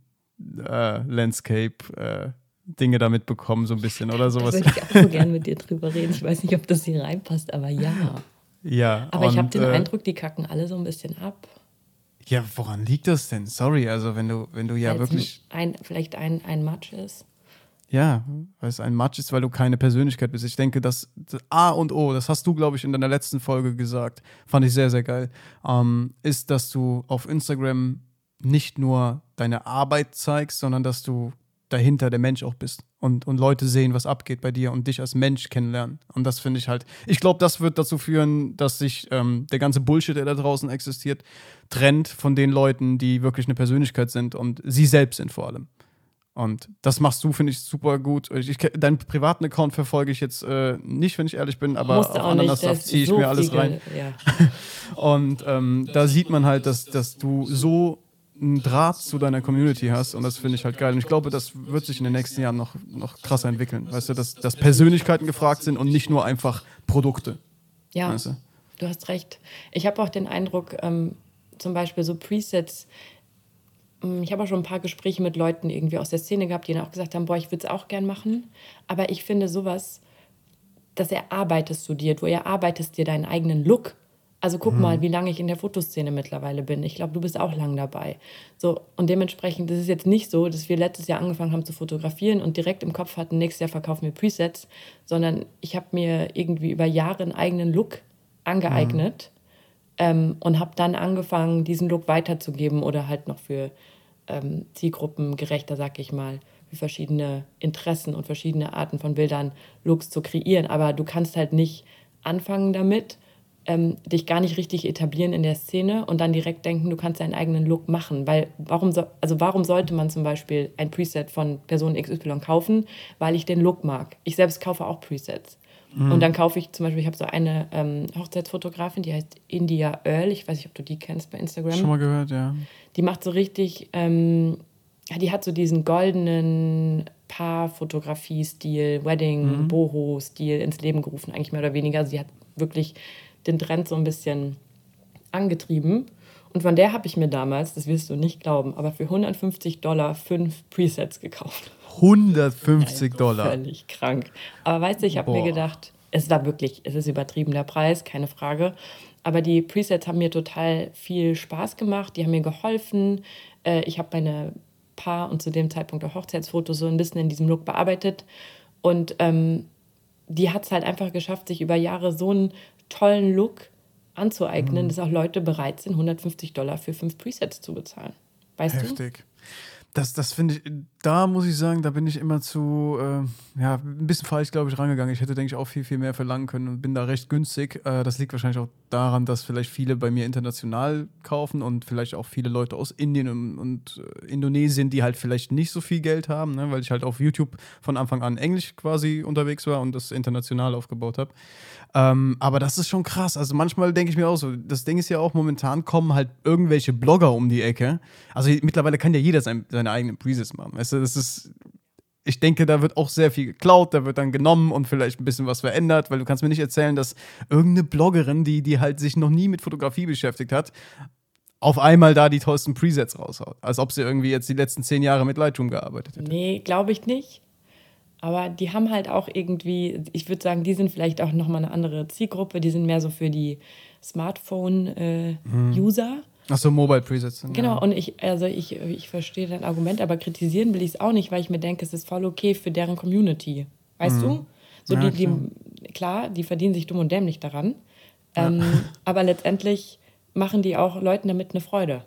äh, Landscape äh, Dinge da mitbekommen, so ein bisschen oder Da sowas. würde ich auch so gern mit dir drüber reden. Ich weiß nicht, ob das hier reinpasst, aber ja. Ja, Aber ich habe und, den äh, Eindruck, die kacken alle so ein bisschen ab. Ja, woran liegt das denn? Sorry, also wenn du, wenn du ja Weil es wirklich. Ein, vielleicht ein, ein Match ist. Ja, weil es ein Match ist, weil du keine Persönlichkeit bist. Ich denke, das, das A und O, das hast du, glaube ich, in deiner letzten Folge gesagt, fand ich sehr, sehr geil, ähm, ist, dass du auf Instagram nicht nur deine Arbeit zeigst, sondern dass du dahinter der Mensch auch bist und, und Leute sehen, was abgeht bei dir und dich als Mensch kennenlernen. Und das finde ich halt, ich glaube, das wird dazu führen, dass sich ähm, der ganze Bullshit, der da draußen existiert, trennt von den Leuten, die wirklich eine Persönlichkeit sind und sie selbst sind vor allem. Und das machst du, finde ich, super gut. Ich, ich, deinen privaten Account verfolge ich jetzt äh, nicht, wenn ich ehrlich bin, aber auf ist ziehe ich so mir alles rein. Ja. Und ähm, da sieht man halt, dass, dass du so einen Draht zu deiner Community hast und das finde ich halt geil. Und ich glaube, das wird sich in den nächsten Jahren noch, noch krasser entwickeln. Weißt du, dass, dass Persönlichkeiten gefragt sind und nicht nur einfach Produkte. Ja, Weißt du? du hast recht. Ich habe auch den Eindruck, ähm, zum Beispiel so Presets, ich habe auch schon ein paar Gespräche mit Leuten irgendwie aus der Szene gehabt, die dann auch gesagt haben, boah, ich würde es auch gern machen. Aber ich finde sowas, das erarbeitest du dir. Du erarbeitest dir deinen eigenen Look. Also guck mal, wie lange ich in der Fotoszene mittlerweile bin. Ich glaube, du bist auch lang dabei. So, und dementsprechend, das ist jetzt nicht so, dass wir letztes Jahr angefangen haben zu fotografieren und direkt im Kopf hatten, nächstes Jahr verkaufen wir Presets, sondern ich habe mir irgendwie über Jahre einen eigenen Look angeeignet ähm, und habe dann angefangen, diesen Look weiterzugeben oder halt noch für ähm, Zielgruppen gerechter, sag ich mal, für verschiedene Interessen und verschiedene Arten von Bildern Looks zu kreieren. Aber du kannst halt nicht anfangen damit, ähm, dich gar nicht richtig etablieren in der Szene und dann direkt denken, du kannst deinen eigenen Look machen. Weil warum, so, also warum sollte man zum Beispiel ein Preset von Person XY kaufen? Weil ich den Look mag. Ich selbst kaufe auch Presets. Und dann kaufe ich zum Beispiel, ich habe so eine ähm, Hochzeitsfotografin, die heißt India Earl. Ich weiß nicht, ob du die kennst bei Instagram. Schon mal gehört, ja. Die macht so richtig, ähm, die hat so diesen goldenen Paarfotografie-Stil, Wedding, Boho-Stil ins Leben gerufen, eigentlich mehr oder weniger. Also sie hat wirklich den Trend so ein bisschen angetrieben. Und von der habe ich mir damals, das wirst du nicht glauben, aber für 150 Dollar fünf Presets gekauft. 150 Dollar. Völlig krank. Aber weißt du, ich habe mir gedacht, es war wirklich, es ist übertriebener Preis, keine Frage. Aber die Presets haben mir total viel Spaß gemacht, die haben mir geholfen. Äh, ich habe meine Paar- und zu dem Zeitpunkt auch Hochzeitsfotos so ein bisschen in diesem Look bearbeitet. Und ähm, die hat es halt einfach geschafft, sich über Jahre so einen tollen Look Mhm. anzueignen, dass auch Leute bereit sind, 150 Dollar für fünf Presets zu bezahlen. Weißt du? Heftig. Das, das finde ich, da muss ich sagen, da bin ich immer zu, äh, ja, ein bisschen falsch, glaube ich, rangegangen. Ich hätte, denke ich, auch viel, viel mehr verlangen können und bin da recht günstig. Äh, das liegt wahrscheinlich auch daran, dass vielleicht viele bei mir international kaufen und vielleicht auch viele Leute aus Indien und, und äh, Indonesien, die halt vielleicht nicht so viel Geld haben, ne? weil ich halt auf YouTube von Anfang an Englisch quasi unterwegs war und das international aufgebaut habe. Ähm, aber das ist schon krass. Also manchmal denke ich mir auch so, das Ding ist ja auch, momentan kommen halt irgendwelche Blogger um die Ecke. Also mittlerweile kann ja jeder sein, seine eigenen Presets machen. Weißt du, das ist. Ich denke, da wird auch sehr viel geklaut, da wird dann genommen und vielleicht ein bisschen was verändert, weil du kannst mir nicht erzählen, dass irgendeine Bloggerin, die, die halt sich noch nie mit Fotografie beschäftigt hat, auf einmal da die tollsten Presets raushaut. Als ob sie irgendwie jetzt die letzten zehn Jahre mit Lightroom gearbeitet hätte. Nee, glaube ich nicht. Aber die haben halt auch irgendwie, ich würde sagen, die sind vielleicht auch nochmal eine andere Zielgruppe. Die sind mehr so für die Smartphone-User. Achso, Mobile Presets. Genau, Ja. und ich, also ich, ich verstehe dein Argument, aber kritisieren will ich es auch nicht, weil ich mir denke, es ist voll okay für deren Community. Weißt du? So Ja, die, die, klar, die verdienen sich dumm und dämlich daran. Ähm, aber letztendlich machen die auch Leuten damit eine Freude.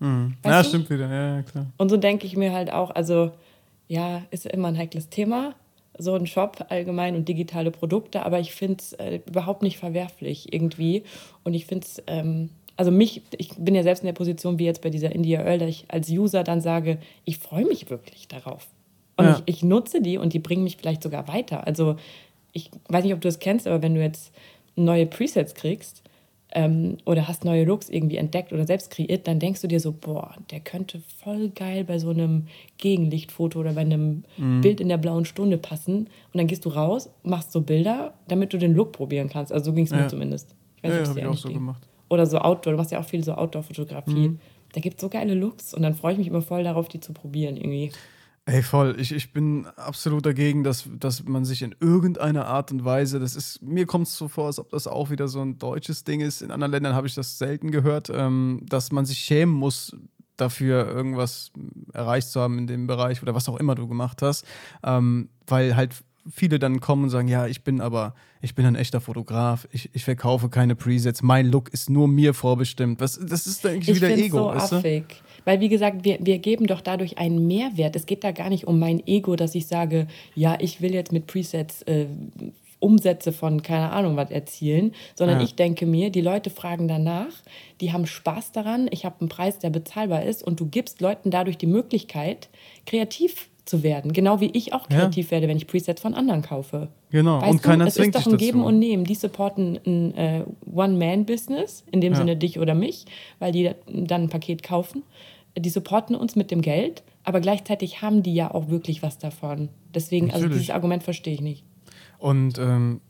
Mhm. Ja, du? stimmt wieder. Ja, ja, klar. Und so denke ich mir halt auch, also ja, ist immer ein heikles Thema, so ein Shop allgemein und digitale Produkte, aber ich finde es äh, überhaupt nicht verwerflich irgendwie. Und ich finde es, ähm, also mich, ich bin ja selbst in der Position wie jetzt bei dieser India Earl, dass ich als User dann sage, ich freue mich wirklich darauf. Und Ja. ich, ich nutze die und die bringen mich vielleicht sogar weiter. Also ich weiß nicht, ob du das kennst, aber wenn du jetzt neue Presets kriegst, ähm, oder hast neue Looks irgendwie entdeckt oder selbst kreiert, dann denkst du dir so, boah, der könnte voll geil bei so einem Gegenlichtfoto oder bei einem Mhm. Bild in der blauen Stunde passen. Und dann gehst du raus, machst so Bilder, damit du den Look probieren kannst. Also so ging es mir Ja. zumindest. Ich Ja, ob ja, es hab dir ich auch so ging. gemacht. Oder so Outdoor, du machst ja auch viel so Outdoor-Fotografie. Mhm. Da gibt es so geile Looks und dann freue ich mich immer voll darauf, die zu probieren irgendwie. Ey, voll. Ich, ich bin absolut dagegen, dass, dass man sich in irgendeiner Art und Weise, das ist, mir kommt es so vor, als ob das auch wieder so ein deutsches Ding ist. In anderen Ländern habe ich das selten gehört, ähm, dass man sich schämen muss, dafür irgendwas erreicht zu haben in dem Bereich oder was auch immer du gemacht hast. Ähm, weil halt viele dann kommen und sagen, ja, ich bin aber, ich bin ein echter Fotograf, ich, ich verkaufe keine Presets, mein Look ist nur mir vorbestimmt. Was, das ist eigentlich Ich wieder Ego, so weißt du? affig. Weil, wie gesagt, wir, wir geben doch dadurch einen Mehrwert. Es geht da gar nicht um mein Ego, dass ich sage, ja, ich will jetzt mit Presets äh, Umsätze von keine Ahnung was erzielen, sondern Ja. ich denke mir, die Leute fragen danach, die haben Spaß daran, ich habe einen Preis, der bezahlbar ist und du gibst Leuten dadurch die Möglichkeit, kreativ zu werden. Genau wie ich auch Ja. kreativ werde, wenn ich Presets von anderen kaufe. Genau, Weißt und keiner du, es zwingt ist doch ein Geben dazu. und Nehmen. Die supporten ein äh, One-Man-Business, in dem Ja. Sinne dich oder mich, weil die dann ein Paket kaufen. Die supporten uns mit dem Geld, aber gleichzeitig haben die ja auch wirklich was davon. Deswegen, also Natürlich. dieses Argument verstehe ich nicht. Und ähm,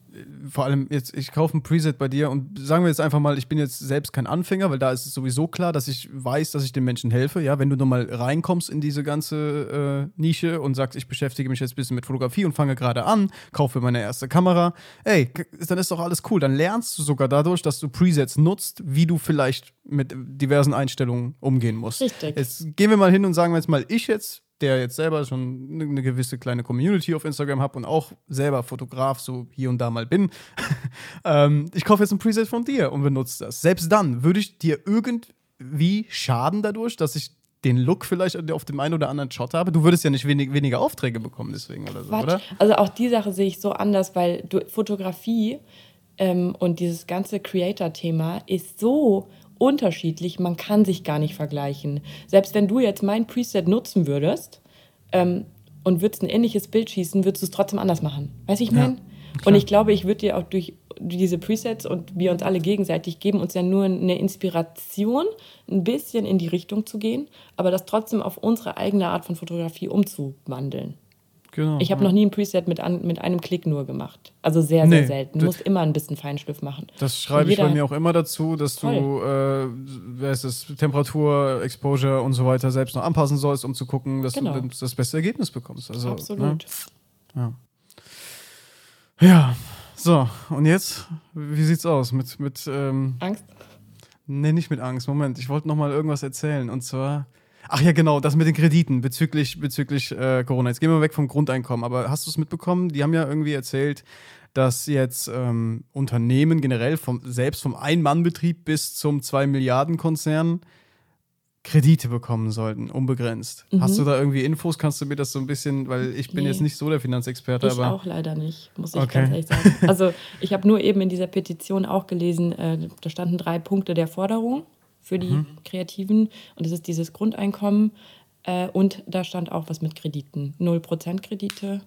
vor allem jetzt, ich kaufe ein Preset bei dir und sagen wir jetzt einfach mal, ich bin jetzt selbst kein Anfänger, weil da ist es sowieso klar, dass ich weiß, dass ich den Menschen helfe. Ja, wenn du nochmal reinkommst in diese ganze äh, Nische und sagst, ich beschäftige mich jetzt ein bisschen mit Fotografie und fange gerade an, kaufe meine erste Kamera, ey, dann ist doch alles cool. Dann lernst du sogar dadurch, dass du Presets nutzt, wie du vielleicht mit diversen Einstellungen umgehen musst. Richtig. Jetzt gehen wir mal hin und sagen wir jetzt mal, ich jetzt der jetzt selber schon eine eine gewisse kleine Community auf Instagram habe und auch selber Fotograf so hier und da mal bin. ähm, ich kaufe jetzt ein Preset von dir und benutze das. Selbst dann würde ich dir irgendwie schaden dadurch, dass ich den Look vielleicht auf dem einen oder anderen Shot habe. Du würdest ja nicht wenig, weniger Aufträge bekommen deswegen oder so, Quatsch. oder? Also auch die Sache sehe ich so anders, weil du, Fotografie ähm, und dieses ganze Creator-Thema ist so unterschiedlich, man kann sich gar nicht vergleichen. Selbst wenn du jetzt mein Preset nutzen würdest ähm, und würdest ein ähnliches Bild schießen, würdest du es trotzdem anders machen. Weißt du, ich Ja. meine? Und ich glaube, ich würde dir auch durch diese Presets und wir uns alle gegenseitig geben uns ja nur eine Inspiration, ein bisschen in die Richtung zu gehen, aber das trotzdem auf unsere eigene Art von Fotografie umzuwandeln. Genau. Ich habe ja. noch nie ein Preset mit, an, mit einem Klick nur gemacht. Also sehr, sehr Nee, selten. Du musst immer ein bisschen Feinschliff machen. Das schreibe ich bei mir auch immer dazu, dass du äh, wer ist das, Temperatur, Exposure und so weiter selbst noch anpassen sollst, um zu gucken, dass Genau. du das, beste Ergebnis bekommst. Also, Absolut. Ne? Ja, so, und jetzt, wie sieht's aus mit, mit ähm, Angst? Nee, nicht mit Angst. Moment, ich wollte noch mal irgendwas erzählen. Und zwar. Ach ja, genau, das mit den Krediten bezüglich, bezüglich äh, Corona. Jetzt gehen wir weg vom Grundeinkommen. Aber hast du es mitbekommen? Die haben ja irgendwie erzählt, dass jetzt ähm, Unternehmen generell, vom, selbst vom Ein-Mann-Betrieb bis zum 2-Milliarden-Konzern, Kredite bekommen sollten, unbegrenzt. Hast du da irgendwie Infos? Kannst du mir das so ein bisschen, weil ich bin Mhm. Nee. jetzt nicht so der Finanzexperte, Ich aber. auch leider nicht, muss ich Okay. ganz ehrlich sagen. Also ich habe nur eben in dieser Petition auch gelesen, äh, da standen drei Punkte der Forderung für die Mhm. Kreativen und das ist dieses Grundeinkommen äh, und da stand auch was mit Krediten. 0% Kredite,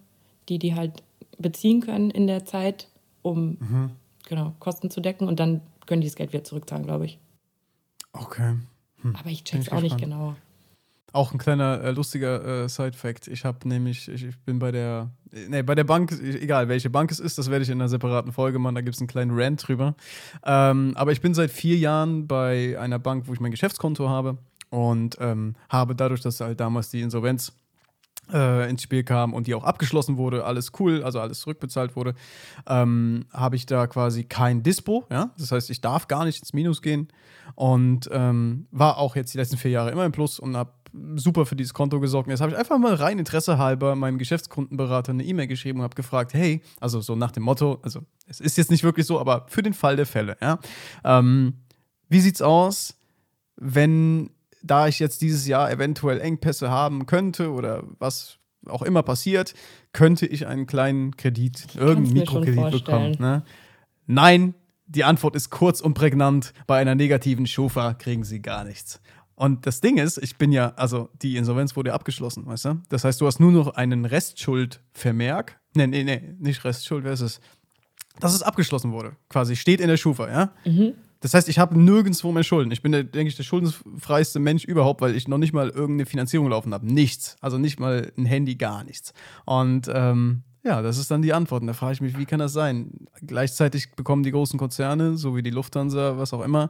die die halt beziehen können in der Zeit, um Mhm. genau, Kosten zu decken und dann können die das Geld wieder zurückzahlen, glaube ich. Okay. Aber ich Hm. Check's ich auch nicht gespannt. genau. Auch ein kleiner äh, lustiger äh, Side-Fact. Ich habe nämlich, ich, ich bin bei der, nee, bei der Bank, egal welche Bank es ist, das werde ich in einer separaten Folge machen, da gibt es einen kleinen Rant drüber. Ähm, aber ich bin seit vier Jahren bei einer Bank, wo ich mein Geschäftskonto habe und ähm, habe dadurch, dass halt damals die Insolvenz äh, ins Spiel kam und die auch abgeschlossen wurde, alles cool, also alles zurückbezahlt wurde, ähm, habe ich da quasi kein Dispo, ja. Das heißt, ich darf gar nicht ins Minus gehen und ähm, war auch jetzt die letzten vier Jahre immer im Plus und habe super für dieses Konto gesorgt. Und jetzt habe ich einfach mal rein Interesse halber meinem Geschäftskundenberater eine E-Mail geschrieben und habe gefragt, hey, also so nach dem Motto, also es ist jetzt nicht wirklich so, aber für den Fall der Fälle, ja. Ähm, wie sieht's aus, wenn da ich jetzt dieses Jahr eventuell Engpässe haben könnte oder was auch immer passiert, könnte ich einen kleinen Kredit, irgendeinen Mikrokredit bekommen. Ne? Nein, die Antwort ist kurz und prägnant. Bei einer negativen Schufa kriegen sie gar nichts. Und das Ding ist, ich bin ja, also die Insolvenz wurde ja abgeschlossen, weißt du? Das heißt, du hast nur noch einen Restschuldvermerk. Nee, nee, nee, nicht Restschuld, wer ist es? Dass es abgeschlossen wurde, quasi, steht in der Schufa, ja? Das heißt, ich habe nirgendwo mehr Schulden. Ich bin, der, denke ich, der schuldenfreiste Mensch überhaupt, weil ich noch nicht mal irgendeine Finanzierung laufen habe. Nichts. Also nicht mal ein Handy, gar nichts. Und ähm, ja, das ist dann die Antwort. Und da frage ich mich, wie kann das sein? Gleichzeitig bekommen die großen Konzerne, so wie die Lufthansa, was auch immer,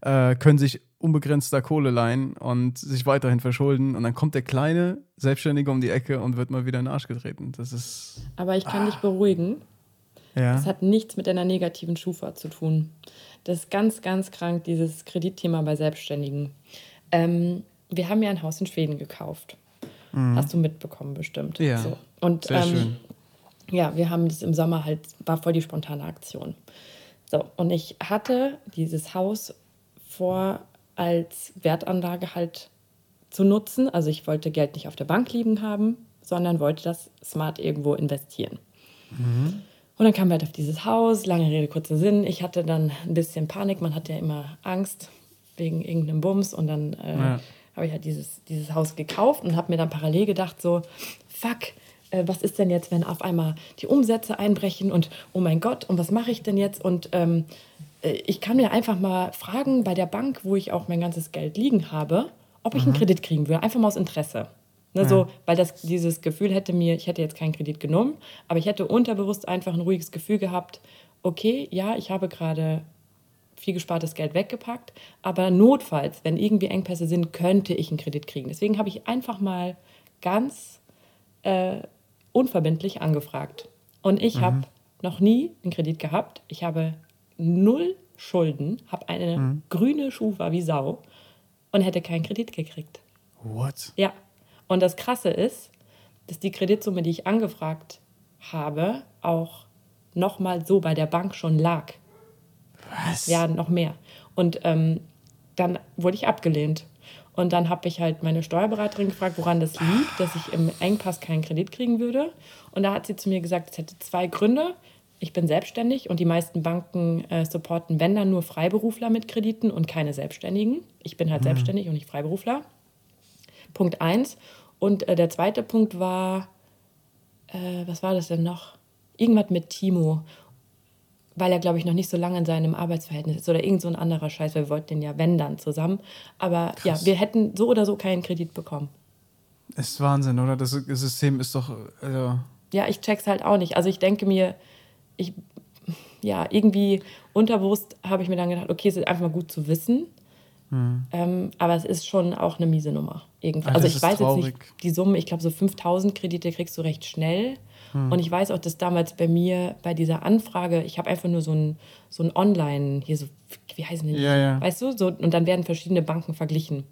äh, können sich unbegrenzter Kohle leihen und sich weiterhin verschulden. Und dann kommt der kleine Selbstständige um die Ecke und wird mal wieder in den Arsch getreten. Das ist, Aber ich kann dich beruhigen. ja. Das hat nichts mit einer negativen Schufa zu tun. Das ist ganz, ganz krank, dieses Kreditthema bei Selbstständigen. Ähm, wir haben ja ein Haus in Schweden gekauft. Hast du mitbekommen, bestimmt. Mhm. Ja, So. Und sehr ähm, schön. ja, wir haben das im Sommer halt, war voll die spontane Aktion. So, und ich hatte dieses Haus vor, als Wertanlage halt zu nutzen. Also ich wollte Geld nicht auf der Bank liegen haben, sondern wollte das smart irgendwo investieren. Und dann kamen wir halt auf dieses Haus, lange Rede, kurzer Sinn. Ich hatte dann ein bisschen Panik, man hat ja immer Angst wegen irgendeinem Bums und dann äh, Ja. habe ich halt dieses, dieses Haus gekauft und habe mir dann parallel gedacht, so, fuck, äh, was ist denn jetzt, wenn auf einmal die Umsätze einbrechen und oh mein Gott, und was mache ich denn jetzt? Und ähm, äh, ich kann mir einfach mal fragen bei der Bank, wo ich auch mein ganzes Geld liegen habe, ob ich einen Kredit kriegen würde, einfach mal aus Interesse. Ne, so, weil das, dieses Gefühl hätte mir, ich hätte jetzt keinen Kredit genommen, aber ich hätte unterbewusst einfach ein ruhiges Gefühl gehabt, okay, ja, ich habe gerade viel gespartes Geld weggepackt, aber notfalls, wenn irgendwie Engpässe sind, könnte ich einen Kredit kriegen. Deswegen habe ich einfach mal ganz äh, unverbindlich angefragt. Und ich habe noch nie einen Kredit gehabt. Ich habe null Schulden, habe eine grüne Schufa wie Sau und hätte keinen Kredit gekriegt. What? Ja. Und das Krasse ist, dass die Kreditsumme, die ich angefragt habe, auch nochmal so bei der Bank schon lag. Was? Ja, noch mehr. Und ähm, dann wurde ich abgelehnt. Und dann habe ich halt meine Steuerberaterin gefragt, woran das liegt, dass ich im Engpass keinen Kredit kriegen würde. Und da hat sie zu mir gesagt, es hätte zwei Gründe. Ich bin selbstständig und die meisten Banken äh, supporten, wenn dann nur Freiberufler mit Krediten und keine Selbstständigen. Ich bin halt selbstständig und nicht Freiberufler. Punkt eins. Und äh, der zweite Punkt war, äh, was war das denn noch? irgendwas mit Timo, weil er, glaube ich, noch nicht so lange in seinem Arbeitsverhältnis ist oder irgend so ein anderer Scheiß, weil wir wollten den ja, wenn dann, zusammen. Aber ja, wir hätten so oder so keinen Kredit bekommen. Ist Wahnsinn, oder? Das System ist doch. Also Ja, ich check's halt auch nicht. Also ich denke mir, ich, ja, irgendwie unterbewusst habe ich mir dann gedacht, okay, es ist einfach mal gut zu wissen. Ähm, aber es ist schon auch eine miese Nummer. Irgendwie. Also das ich weiß jetzt traurig. nicht die Summe, ich glaube so 5000 Kredite kriegst du recht schnell. Und ich weiß auch, dass damals bei mir bei dieser Anfrage, ich habe einfach nur so ein, so ein Online, hier so, wie heißen die? Ja, ja. Weißt du, so, und dann werden verschiedene Banken verglichen.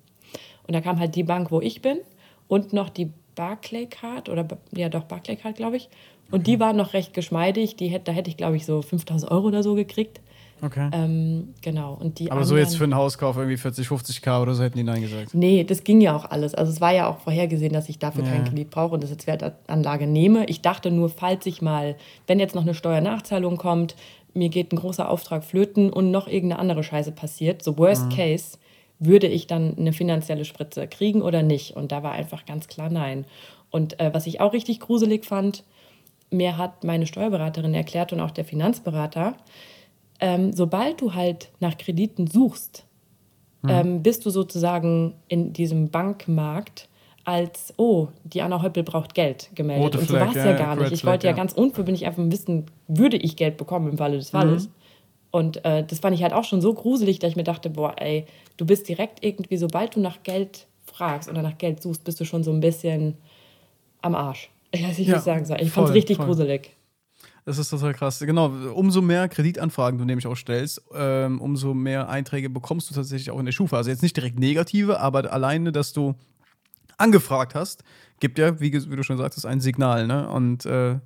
Und da kam halt die Bank, wo ich bin und noch die Barclaycard oder ja doch Barclaycard, glaube ich. Und die war noch recht geschmeidig. Die hätte, da hätte ich, glaube ich, so 5000 Euro oder so gekriegt. Okay. Ähm, genau. Und die Aber so jetzt für einen Hauskauf irgendwie 40, 50k oder so hätten die Nein gesagt. Nee, das ging ja auch alles. Also es war ja auch vorhergesehen, dass ich dafür Ja. keinen Kredit brauche und das als Wertanlage nehme. Ich dachte nur, falls ich mal, wenn jetzt noch eine Steuernachzahlung kommt, mir geht ein großer Auftrag flöten und noch irgendeine andere Scheiße passiert, so worst case, würde ich dann eine finanzielle Spritze kriegen oder nicht? Und da war einfach ganz klar nein. Und äh, was ich auch richtig gruselig fand, mir hat meine Steuerberaterin erklärt und auch der Finanzberater, ähm, sobald du halt nach Krediten suchst, ähm, bist du sozusagen in diesem Bankmarkt als, oh, die Anna Heupel braucht Geld gemeldet. Rote und so war es ja, ja, gar nicht. Ich wollte ja, ja. ganz unverbindlich einfach wissen, würde ich Geld bekommen im Falle des Falles. Und äh, das fand ich halt auch schon so gruselig, dass ich mir dachte, boah, ey, du bist direkt irgendwie, sobald du nach Geld fragst oder nach Geld suchst, bist du schon so ein bisschen am Arsch. Ich weiß nicht, Ja, ich sagen soll. Ich fand es richtig voll. gruselig. Das ist total krass. Genau, umso mehr Kreditanfragen du nämlich auch stellst, ähm, umso mehr Einträge bekommst du tatsächlich auch in der Schufa. Also jetzt nicht direkt negative, aber alleine, dass du angefragt hast, gibt ja, wie, wie du schon sagtest, ein Signal. Ne? Und äh,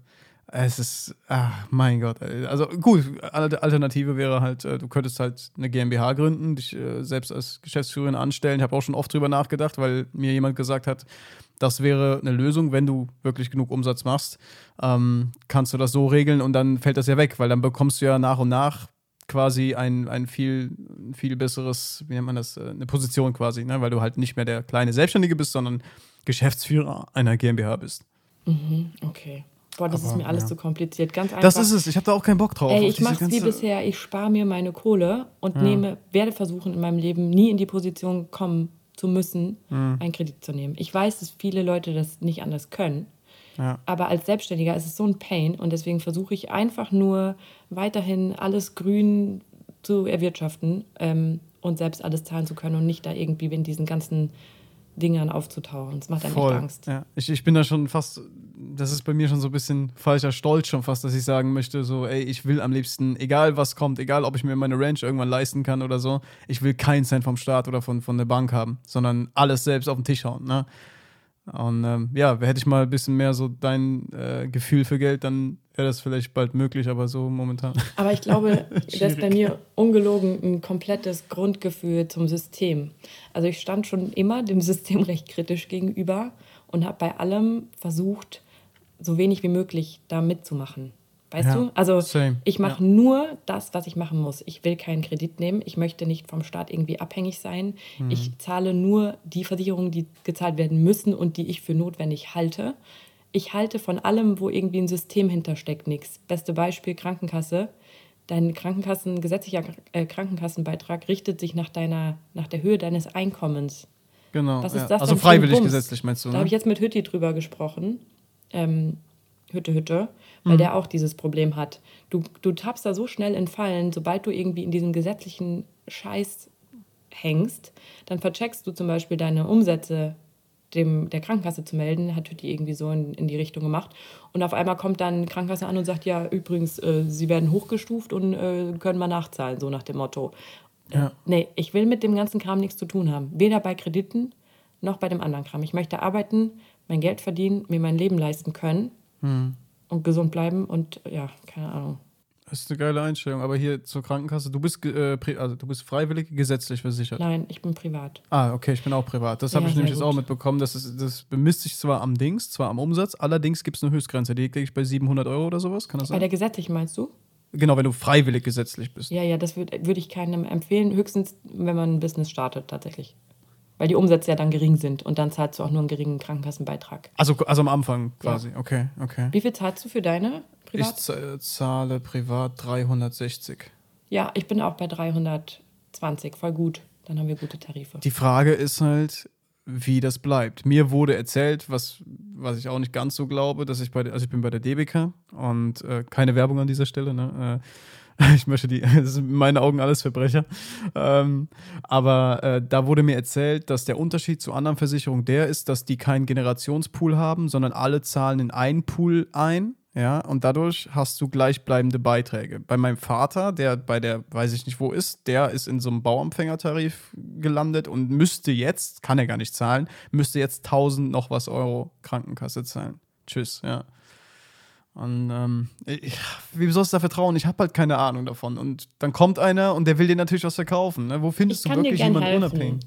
es ist, ach mein Gott. Also gut, Al- Alternative wäre halt, äh, du könntest halt eine GmbH gründen, dich äh, selbst als Geschäftsführerin anstellen. Ich habe auch schon oft drüber nachgedacht, weil mir jemand gesagt hat, das wäre eine Lösung, wenn du wirklich genug Umsatz machst, ähm, kannst du das so regeln und dann fällt das ja weg, weil dann bekommst du ja nach und nach quasi ein, ein viel, viel besseres, wie nennt man das, äh, eine Position quasi, ne? weil du halt nicht mehr der kleine Selbstständige bist, sondern Geschäftsführer einer GmbH bist. Okay. Boah, das ist Aber, mir alles ja. zu kompliziert. Ganz einfach. Das ist es, ich habe da auch keinen Bock drauf. Ey, ich diese mach's wie bisher. Ich spare mir meine Kohle und nehme, werde versuchen, in meinem Leben nie in die Position kommen zu müssen, Mhm. einen Kredit zu nehmen. Ich weiß, dass viele Leute das nicht anders können. Ja. Aber als Selbstständiger ist es so ein Pain und deswegen versuche ich einfach nur weiterhin alles grün zu erwirtschaften ähm, und selbst alles zahlen zu können und nicht da irgendwie in diesen ganzen Dingern aufzutauchen. Das macht einem Voll. echt Angst. Ja. Ich, ich bin da schon fast, das ist bei mir schon so ein bisschen falscher Stolz schon fast, dass ich sagen möchte, so, ey, ich will am liebsten, egal was kommt, egal ob ich mir meine Ranch irgendwann leisten kann oder so, ich will keinen Cent vom Staat oder von, von der Bank haben, sondern alles selbst auf den Tisch hauen. Ne? Und ähm, ja, hätte ich mal ein bisschen mehr so dein äh, Gefühl für Geld, dann wäre das vielleicht bald möglich, aber so momentan. Aber ich glaube, das ist bei mir ungelogen ein komplettes Grundgefühl zum System. Also ich stand schon immer dem System recht kritisch gegenüber und habe bei allem versucht, so wenig wie möglich da mitzumachen. Weißt Ja, du? Also same, ich mache nur das, was ich machen muss. Ich will keinen Kredit nehmen. Ich möchte nicht vom Staat irgendwie abhängig sein. Mhm. Ich zahle nur die Versicherungen, die gezahlt werden müssen und die ich für notwendig halte. Ich halte von allem, wo irgendwie ein System hintersteckt, nichts. Beste Beispiel Krankenkasse. Dein Krankenkassen, gesetzlicher äh, Krankenkassenbeitrag richtet sich nach, deiner, nach der Höhe deines Einkommens. Genau. Ja. das also freiwillig gesetzlich, meinst du? Da Ne? habe ich jetzt mit Hütti drüber gesprochen. Ähm, Hütte, Hütte, Mhm. weil der auch dieses Problem hat. Du, du tappst da so schnell in Fallen, sobald du irgendwie in diesem gesetzlichen Scheiß hängst, dann vercheckst du zum Beispiel deine Umsätze dem, der Krankenkasse zu melden, hat Hütti irgendwie so in, in die Richtung gemacht. Und auf einmal kommt dann Krankenkasse an und sagt, ja, übrigens, äh, sie werden hochgestuft und äh, können mal nachzahlen, so nach dem Motto. Ja. Nee, ich will mit dem ganzen Kram nichts zu tun haben. Weder bei Krediten noch bei dem anderen Kram. Ich möchte arbeiten, mein Geld verdienen, mir mein Leben leisten können Hm. und gesund bleiben und ja, keine Ahnung. Das ist eine geile Einstellung. Aber hier zur Krankenkasse, du bist, äh, also du bist freiwillig gesetzlich versichert. Nein, ich bin privat. Ah, okay, ich bin auch privat. Das habe Ja, ich nämlich sehr jetzt auch gut. mitbekommen. Das, ist, das bemisst sich zwar am Dings, zwar am Umsatz, allerdings gibt es eine Höchstgrenze. Die liegt glaube ich, bei 700 Euro oder sowas. Kann das Bei sein? der gesetzlichen meinst du? Genau, wenn du freiwillig gesetzlich bist. Ja, ja, das würde würd ich keinem empfehlen. Höchstens, wenn man ein Business startet, tatsächlich. Weil die Umsätze ja dann gering sind und dann zahlst du auch nur einen geringen Krankenkassenbeitrag. Also, also am Anfang quasi, okay, okay. Wie viel zahlst du für deine Ich Privat? z- zahle privat 360. Ja, ich bin auch bei 320, voll gut. Dann haben wir gute Tarife. Die Frage ist halt, wie das bleibt. Mir wurde erzählt, was, was ich auch nicht ganz so glaube, dass ich bei der, also ich bin bei der DBK und äh, keine Werbung an dieser Stelle, ne? Äh, ich möchte die, das sind in meinen Augen alles Verbrecher. Ähm, aber äh, da wurde mir erzählt, dass der Unterschied zu anderen Versicherungen der ist, dass die keinen Generationspool haben, sondern alle zahlen in einen Pool ein. Ja, und dadurch hast du gleichbleibende Beiträge. Bei meinem Vater, der bei der, weiß ich nicht wo ist, der ist in so einem Bauempfängertarif gelandet und müsste jetzt, kann er gar nicht zahlen, müsste jetzt 1000 noch was Euro Krankenkasse zahlen. Tschüss, ja. Und ähm, ich, wie sollst du da vertrauen? Ich habe halt keine Ahnung davon. Und dann kommt einer und der will dir natürlich was verkaufen. Ne? Wo findest Ich du wirklich jemanden helfen. unabhängig?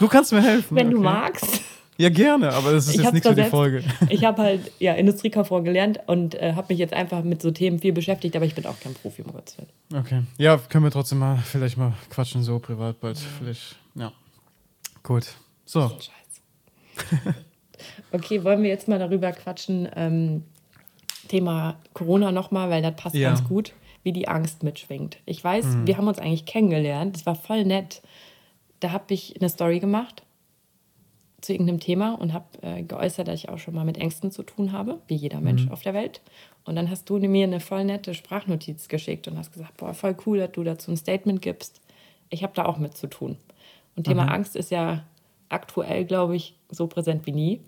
Du kannst mir helfen. Wenn du okay. magst. Ja, gerne, aber das ist Ich jetzt nichts für die zwar Folge. Ich habe halt ja, Industriekauffrau gelernt und äh, habe mich jetzt einfach mit so Themen viel beschäftigt, aber ich bin auch kein Profi, um Gottes Willen. Okay. Ja, können wir trotzdem mal vielleicht mal quatschen, so privat bald. Vielleicht, ja. Gut. So. Scheiße. okay, wollen wir jetzt mal darüber quatschen, ähm, Thema Corona nochmal, weil das passt Ja. ganz gut, wie die Angst mitschwingt. Ich weiß, wir haben uns eigentlich kennengelernt, das war voll nett. Da habe ich eine Story gemacht zu irgendeinem Thema und habe äh, geäußert, dass ich auch schon mal mit Ängsten zu tun habe, wie jeder Mensch auf der Welt. Und dann hast du mir eine voll nette Sprachnotiz geschickt und hast gesagt, boah, voll cool, dass du dazu ein Statement gibst. Ich habe da auch mit zu tun. Und Thema Angst ist ja aktuell, glaube ich, so präsent wie nie.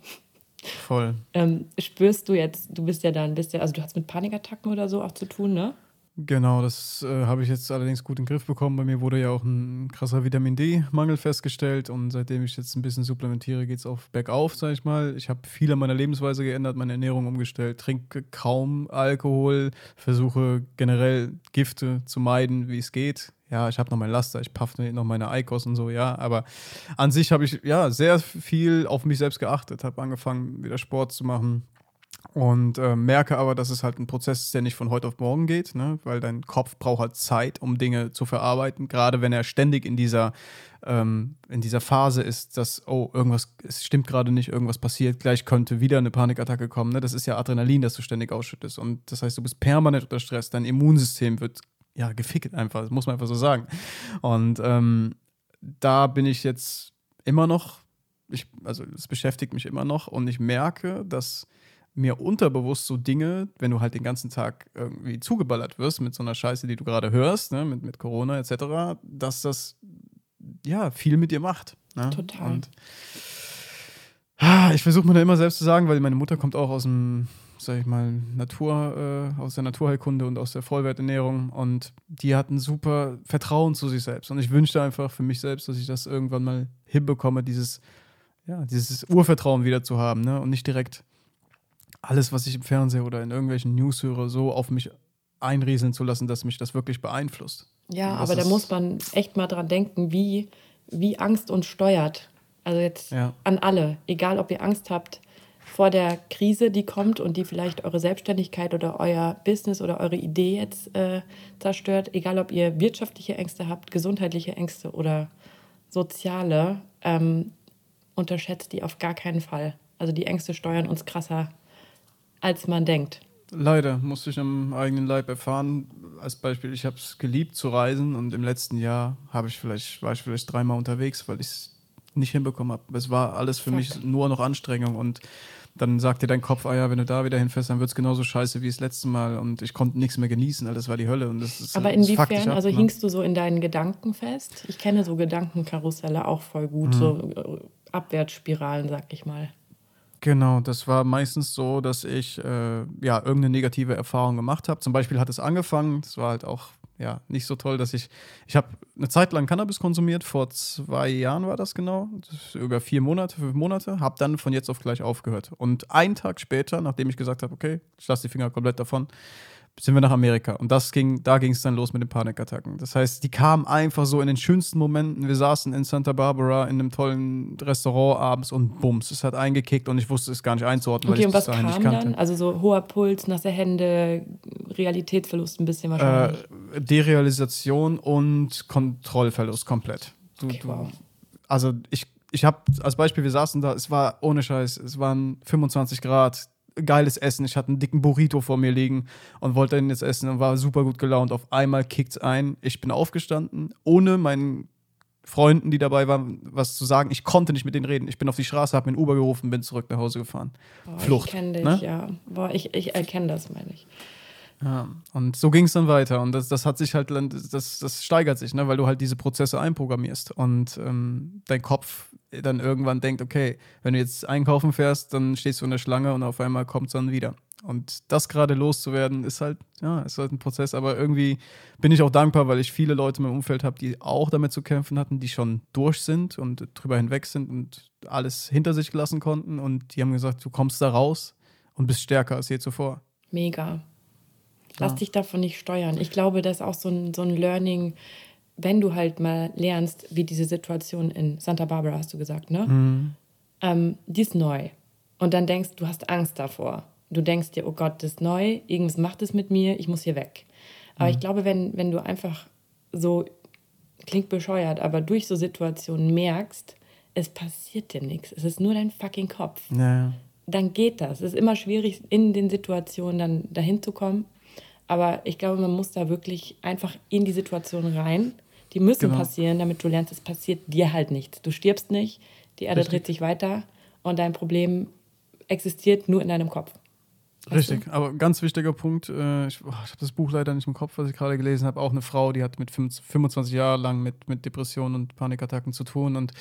Voll. Ähm, spürst du jetzt, du bist ja dann, bist ja, also du hast mit Panikattacken oder so auch zu tun, ne? Genau, das äh, habe ich jetzt allerdings gut in den Griff bekommen. Bei mir wurde ja auch ein krasser Vitamin D-Mangel festgestellt und seitdem ich jetzt ein bisschen supplementiere, geht es auf bergauf, sage ich mal. Ich habe viel an meiner Lebensweise geändert, meine Ernährung umgestellt, trinke kaum Alkohol, versuche generell Gifte zu meiden, wie es geht. Ja, ich habe noch mein Laster, ich paffe noch meine Eikos und so, ja, aber an sich habe ich ja sehr viel auf mich selbst geachtet, habe angefangen, wieder Sport zu machen, und äh, merke aber, dass es halt ein Prozess ist, der nicht von heute auf morgen geht, ne? weil dein Kopf braucht halt Zeit, um Dinge zu verarbeiten. Gerade wenn er ständig in dieser, ähm, in dieser Phase ist, dass, oh, irgendwas, es stimmt gerade nicht, irgendwas passiert, gleich könnte wieder eine Panikattacke kommen. Ne? Das ist ja Adrenalin, das du ständig ausschüttest. Und das heißt, du bist permanent unter Stress, dein Immunsystem wird ja gefickt einfach, das muss man einfach so sagen. Und ähm, da bin ich jetzt immer noch, ich, also es beschäftigt mich immer noch und ich merke, dass mir unterbewusst so Dinge, wenn du halt den ganzen Tag irgendwie zugeballert wirst mit so einer Scheiße, die du gerade hörst, ne, mit, mit Corona etc., dass das ja viel mit dir macht. Ne? Total. Und ah, ich versuche mir da immer selbst zu sagen, weil meine Mutter kommt auch aus dem, sag ich mal, Natur, äh, aus der Naturheilkunde und aus der Vollwerternährung und die hatten super Vertrauen zu sich selbst. Und ich wünschte einfach für mich selbst, dass ich das irgendwann mal hinbekomme, dieses, ja, dieses Urvertrauen wieder zu haben, ne? Und nicht direkt alles, was ich im Fernseher oder in irgendwelchen News höre, so auf mich einrieseln zu lassen, dass mich das wirklich beeinflusst. Ja, aber da muss man echt mal dran denken, wie, wie Angst uns steuert. Also jetzt Ja. an alle, egal ob ihr Angst habt vor der Krise, die kommt und die vielleicht eure Selbstständigkeit oder euer Business oder eure Idee jetzt äh, zerstört, egal ob ihr wirtschaftliche Ängste habt, gesundheitliche Ängste oder soziale, ähm, unterschätzt die auf gar keinen Fall. Also die Ängste steuern uns krasser, als man denkt. Leider musste ich am eigenen Leib erfahren. Als Beispiel, ich habe es geliebt zu reisen und im letzten Jahr habe ich vielleicht, war ich vielleicht dreimal unterwegs, weil ich es nicht hinbekommen habe. Es war alles für Fuck. mich nur noch Anstrengung und dann sagt dir dein Kopf, ah ja, wenn du da wieder hinfährst, dann wird es genauso scheiße wie das letzte Mal und ich konnte nichts mehr genießen, all das war die Hölle und das ist Aber dich inwiefern, ab, also ne? hingst du so in deinen Gedanken fest? Ich kenne so Gedankenkarusselle auch voll gut, Mhm. so äh, Abwärtsspiralen, sag ich mal. Genau, das war meistens so, dass ich äh, ja irgendeine negative Erfahrung gemacht habe. Zum Beispiel hat es angefangen, das war halt auch ja nicht so toll, dass ich ich habe eine Zeit lang Cannabis konsumiert, vor zwei Jahren war das genau, das über vier Monate, fünf Monate, habe dann von jetzt auf gleich aufgehört. Und einen Tag später, nachdem ich gesagt habe, okay, ich lasse die Finger komplett davon, sind wir nach Amerika. Und das ging, da ging es dann los mit den Panikattacken. Das heißt, die kamen einfach so in den schönsten Momenten. Wir saßen in Santa Barbara in einem tollen Restaurant abends und bums, es hat eingekickt und ich wusste es gar nicht einzuordnen, Okay, weil ich kam nicht kannte. dann? Also so hoher Puls, nasse Hände, Realitätsverlust ein bisschen wahrscheinlich. Äh, Derealisation und Kontrollverlust komplett. Du, Okay, du, wow. Also ich, ich habe als Beispiel, wir saßen da, es war ohne Scheiß, es waren 25 Grad, geiles Essen. Ich hatte einen dicken Burrito vor mir liegen und wollte ihn jetzt essen und war super gut gelaunt. Auf einmal kickt's ein. Ich bin aufgestanden, ohne meinen Freunden, die dabei waren, was zu sagen. Ich konnte nicht mit denen reden. Ich bin auf die Straße, habe mir ein Uber gerufen, bin zurück nach Hause gefahren. Boah, Flucht. Ich kenne dich, ne? ja. Boah, ich, ich erkenne das, meine ich. Ja, und so ging es dann weiter. Und das, das hat sich halt, das, das steigert sich, ne? weil du halt diese Prozesse einprogrammierst. Und ähm, dein Kopf dann irgendwann denkt, okay, wenn du jetzt einkaufen fährst, dann stehst du in der Schlange und auf einmal kommt es dann wieder. Und das gerade loszuwerden, ist halt, ja, ist halt ein Prozess. Aber irgendwie bin ich auch dankbar, weil ich viele Leute in meinem Umfeld habe, die auch damit zu kämpfen hatten, die schon durch sind und drüber hinweg sind und alles hinter sich lassen konnten. Und die haben gesagt, du kommst da raus und bist stärker als je zuvor. Mega. Lass Ja. dich davon nicht steuern. Ich glaube, das ist auch so ein, so ein Learning, wenn du halt mal lernst, wie diese Situation in Santa Barbara, hast du gesagt, ne? Ähm, die ist neu. Und dann denkst du, hast Angst davor. Du denkst dir, oh Gott, das ist neu, irgendwas macht es mit mir, ich muss hier weg. Aber ich glaube, wenn, wenn du einfach so, klingt bescheuert, aber durch so Situationen merkst, es passiert dir nichts. Es ist nur dein fucking Kopf Ja, dann geht das. Es ist immer schwierig, in den Situationen dann dahin zu kommen. Aber ich glaube, man muss da wirklich einfach in die Situation rein. Die müssen Genau. passieren, damit du lernst, es passiert dir halt nichts. Du stirbst nicht, die Erde Richtig. dreht sich weiter und dein Problem existiert nur in deinem Kopf. Richtig, aber ganz wichtiger Punkt, äh, ich, oh, ich habe das Buch leider nicht im Kopf, was ich gerade gelesen habe, auch eine Frau, die hat mit 25 25 Jahren lang mit, mit Depressionen und Panikattacken zu tun und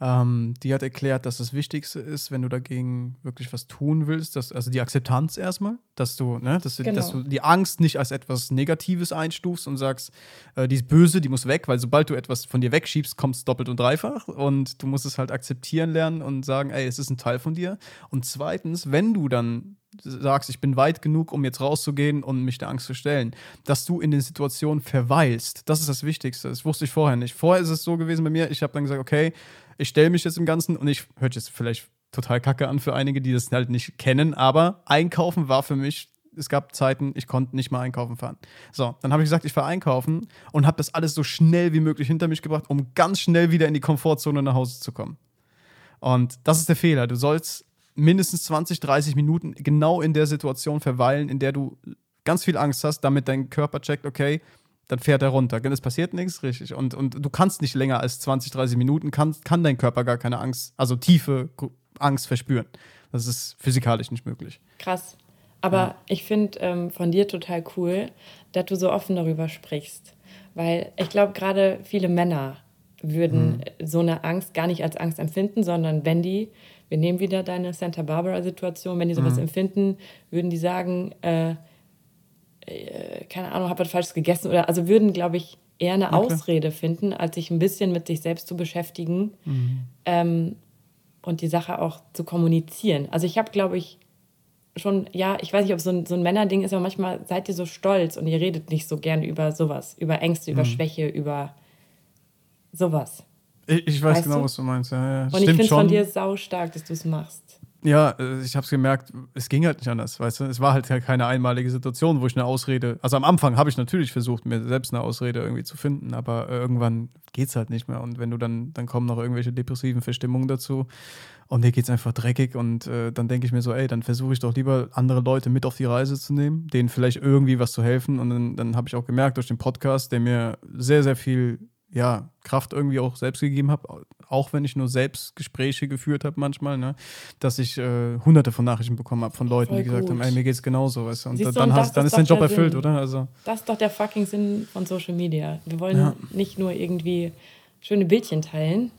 ähm, die hat erklärt, dass das Wichtigste ist, wenn du dagegen wirklich was tun willst, dass, also die Akzeptanz erstmal, dass du, ne, dass du, Genau. dass du die Angst nicht als etwas Negatives einstufst und sagst, äh, die ist böse, die muss weg, weil sobald du etwas von dir wegschiebst, kommt es doppelt und dreifach und du musst es halt akzeptieren lernen und sagen, ey, es ist ein Teil von dir. Und zweitens, wenn du dann sagst, ich bin weit genug, um jetzt rauszugehen und mich der Angst zu stellen, dass du in den Situationen verweilst. Das ist das Wichtigste. Das wusste ich vorher nicht. Vorher ist es so gewesen bei mir, ich habe dann gesagt, okay, ich stelle mich jetzt im Ganzen und ich hört jetzt vielleicht total kacke an für einige, die das halt nicht kennen, aber einkaufen war für mich es gab Zeiten, ich konnte nicht mal einkaufen fahren. So, dann habe ich gesagt, ich fahre einkaufen und habe das alles so schnell wie möglich hinter mich gebracht, um ganz schnell wieder in die Komfortzone nach Hause zu kommen. Und das ist der Fehler. Du sollst mindestens 20, 30 Minuten genau in der Situation verweilen, in der du ganz viel Angst hast, damit dein Körper checkt, okay, dann fährt er runter. Es passiert nichts, richtig. Und, und du kannst nicht länger als 20, 30 Minuten, kann, kann dein Körper gar keine Angst, also tiefe Angst verspüren. Das ist physikalisch nicht möglich. Krass. Aber ich finde ähm, von dir total cool, dass du so offen darüber sprichst. Weil ich glaube, gerade viele Männer würden äh, so eine Angst gar nicht als Angst empfinden, sondern wenn die, wir nehmen wieder deine Santa Barbara-Situation, wenn die sowas empfinden, würden die sagen, äh, äh, keine Ahnung, habe was Falsches gegessen oder also würden, glaube ich, eher eine klar. Ausrede finden, als sich ein bisschen mit sich selbst zu beschäftigen ähm, und die Sache auch zu kommunizieren. Also ich habe, glaube ich, schon, ja, ich weiß nicht, ob es so ein, so ein Männerding ist, aber manchmal seid ihr so stolz und ihr redet nicht so gern über sowas, über Ängste, über Schwäche, über sowas. Ich, ich weiß Weißt genau, du? was du meinst. Ja, ja. Und ich finde schon. von dir sau stark, dass du es machst. Ja, äh, ich habe es gemerkt, es ging halt nicht anders, weißt du? Es war halt keine einmalige Situation, wo ich eine Ausrede, also am Anfang habe ich natürlich versucht, mir selbst eine Ausrede irgendwie zu finden, aber äh, irgendwann geht's halt nicht mehr und wenn du dann, dann kommen noch irgendwelche depressiven Verstimmungen dazu und dir geht's einfach dreckig und äh, dann denke ich mir so, ey, dann versuche ich doch lieber andere Leute mit auf die Reise zu nehmen, denen vielleicht irgendwie was zu helfen und dann, dann habe ich auch gemerkt durch den Podcast, der mir sehr, sehr viel ja, Kraft irgendwie auch selbst gegeben habe, auch wenn ich nur selbst Gespräche geführt habe manchmal, ne, dass ich äh, hunderte von Nachrichten bekommen habe von Leuten, Voll die gesagt gut. haben, ey, mir geht's genauso, weißt du. Und Siehst dann, hast, dann ist dein Job erfüllt, Sinn. oder? Also, Das ist doch der fucking Sinn von Social Media. Wir wollen Ja. nicht nur irgendwie schöne Bildchen teilen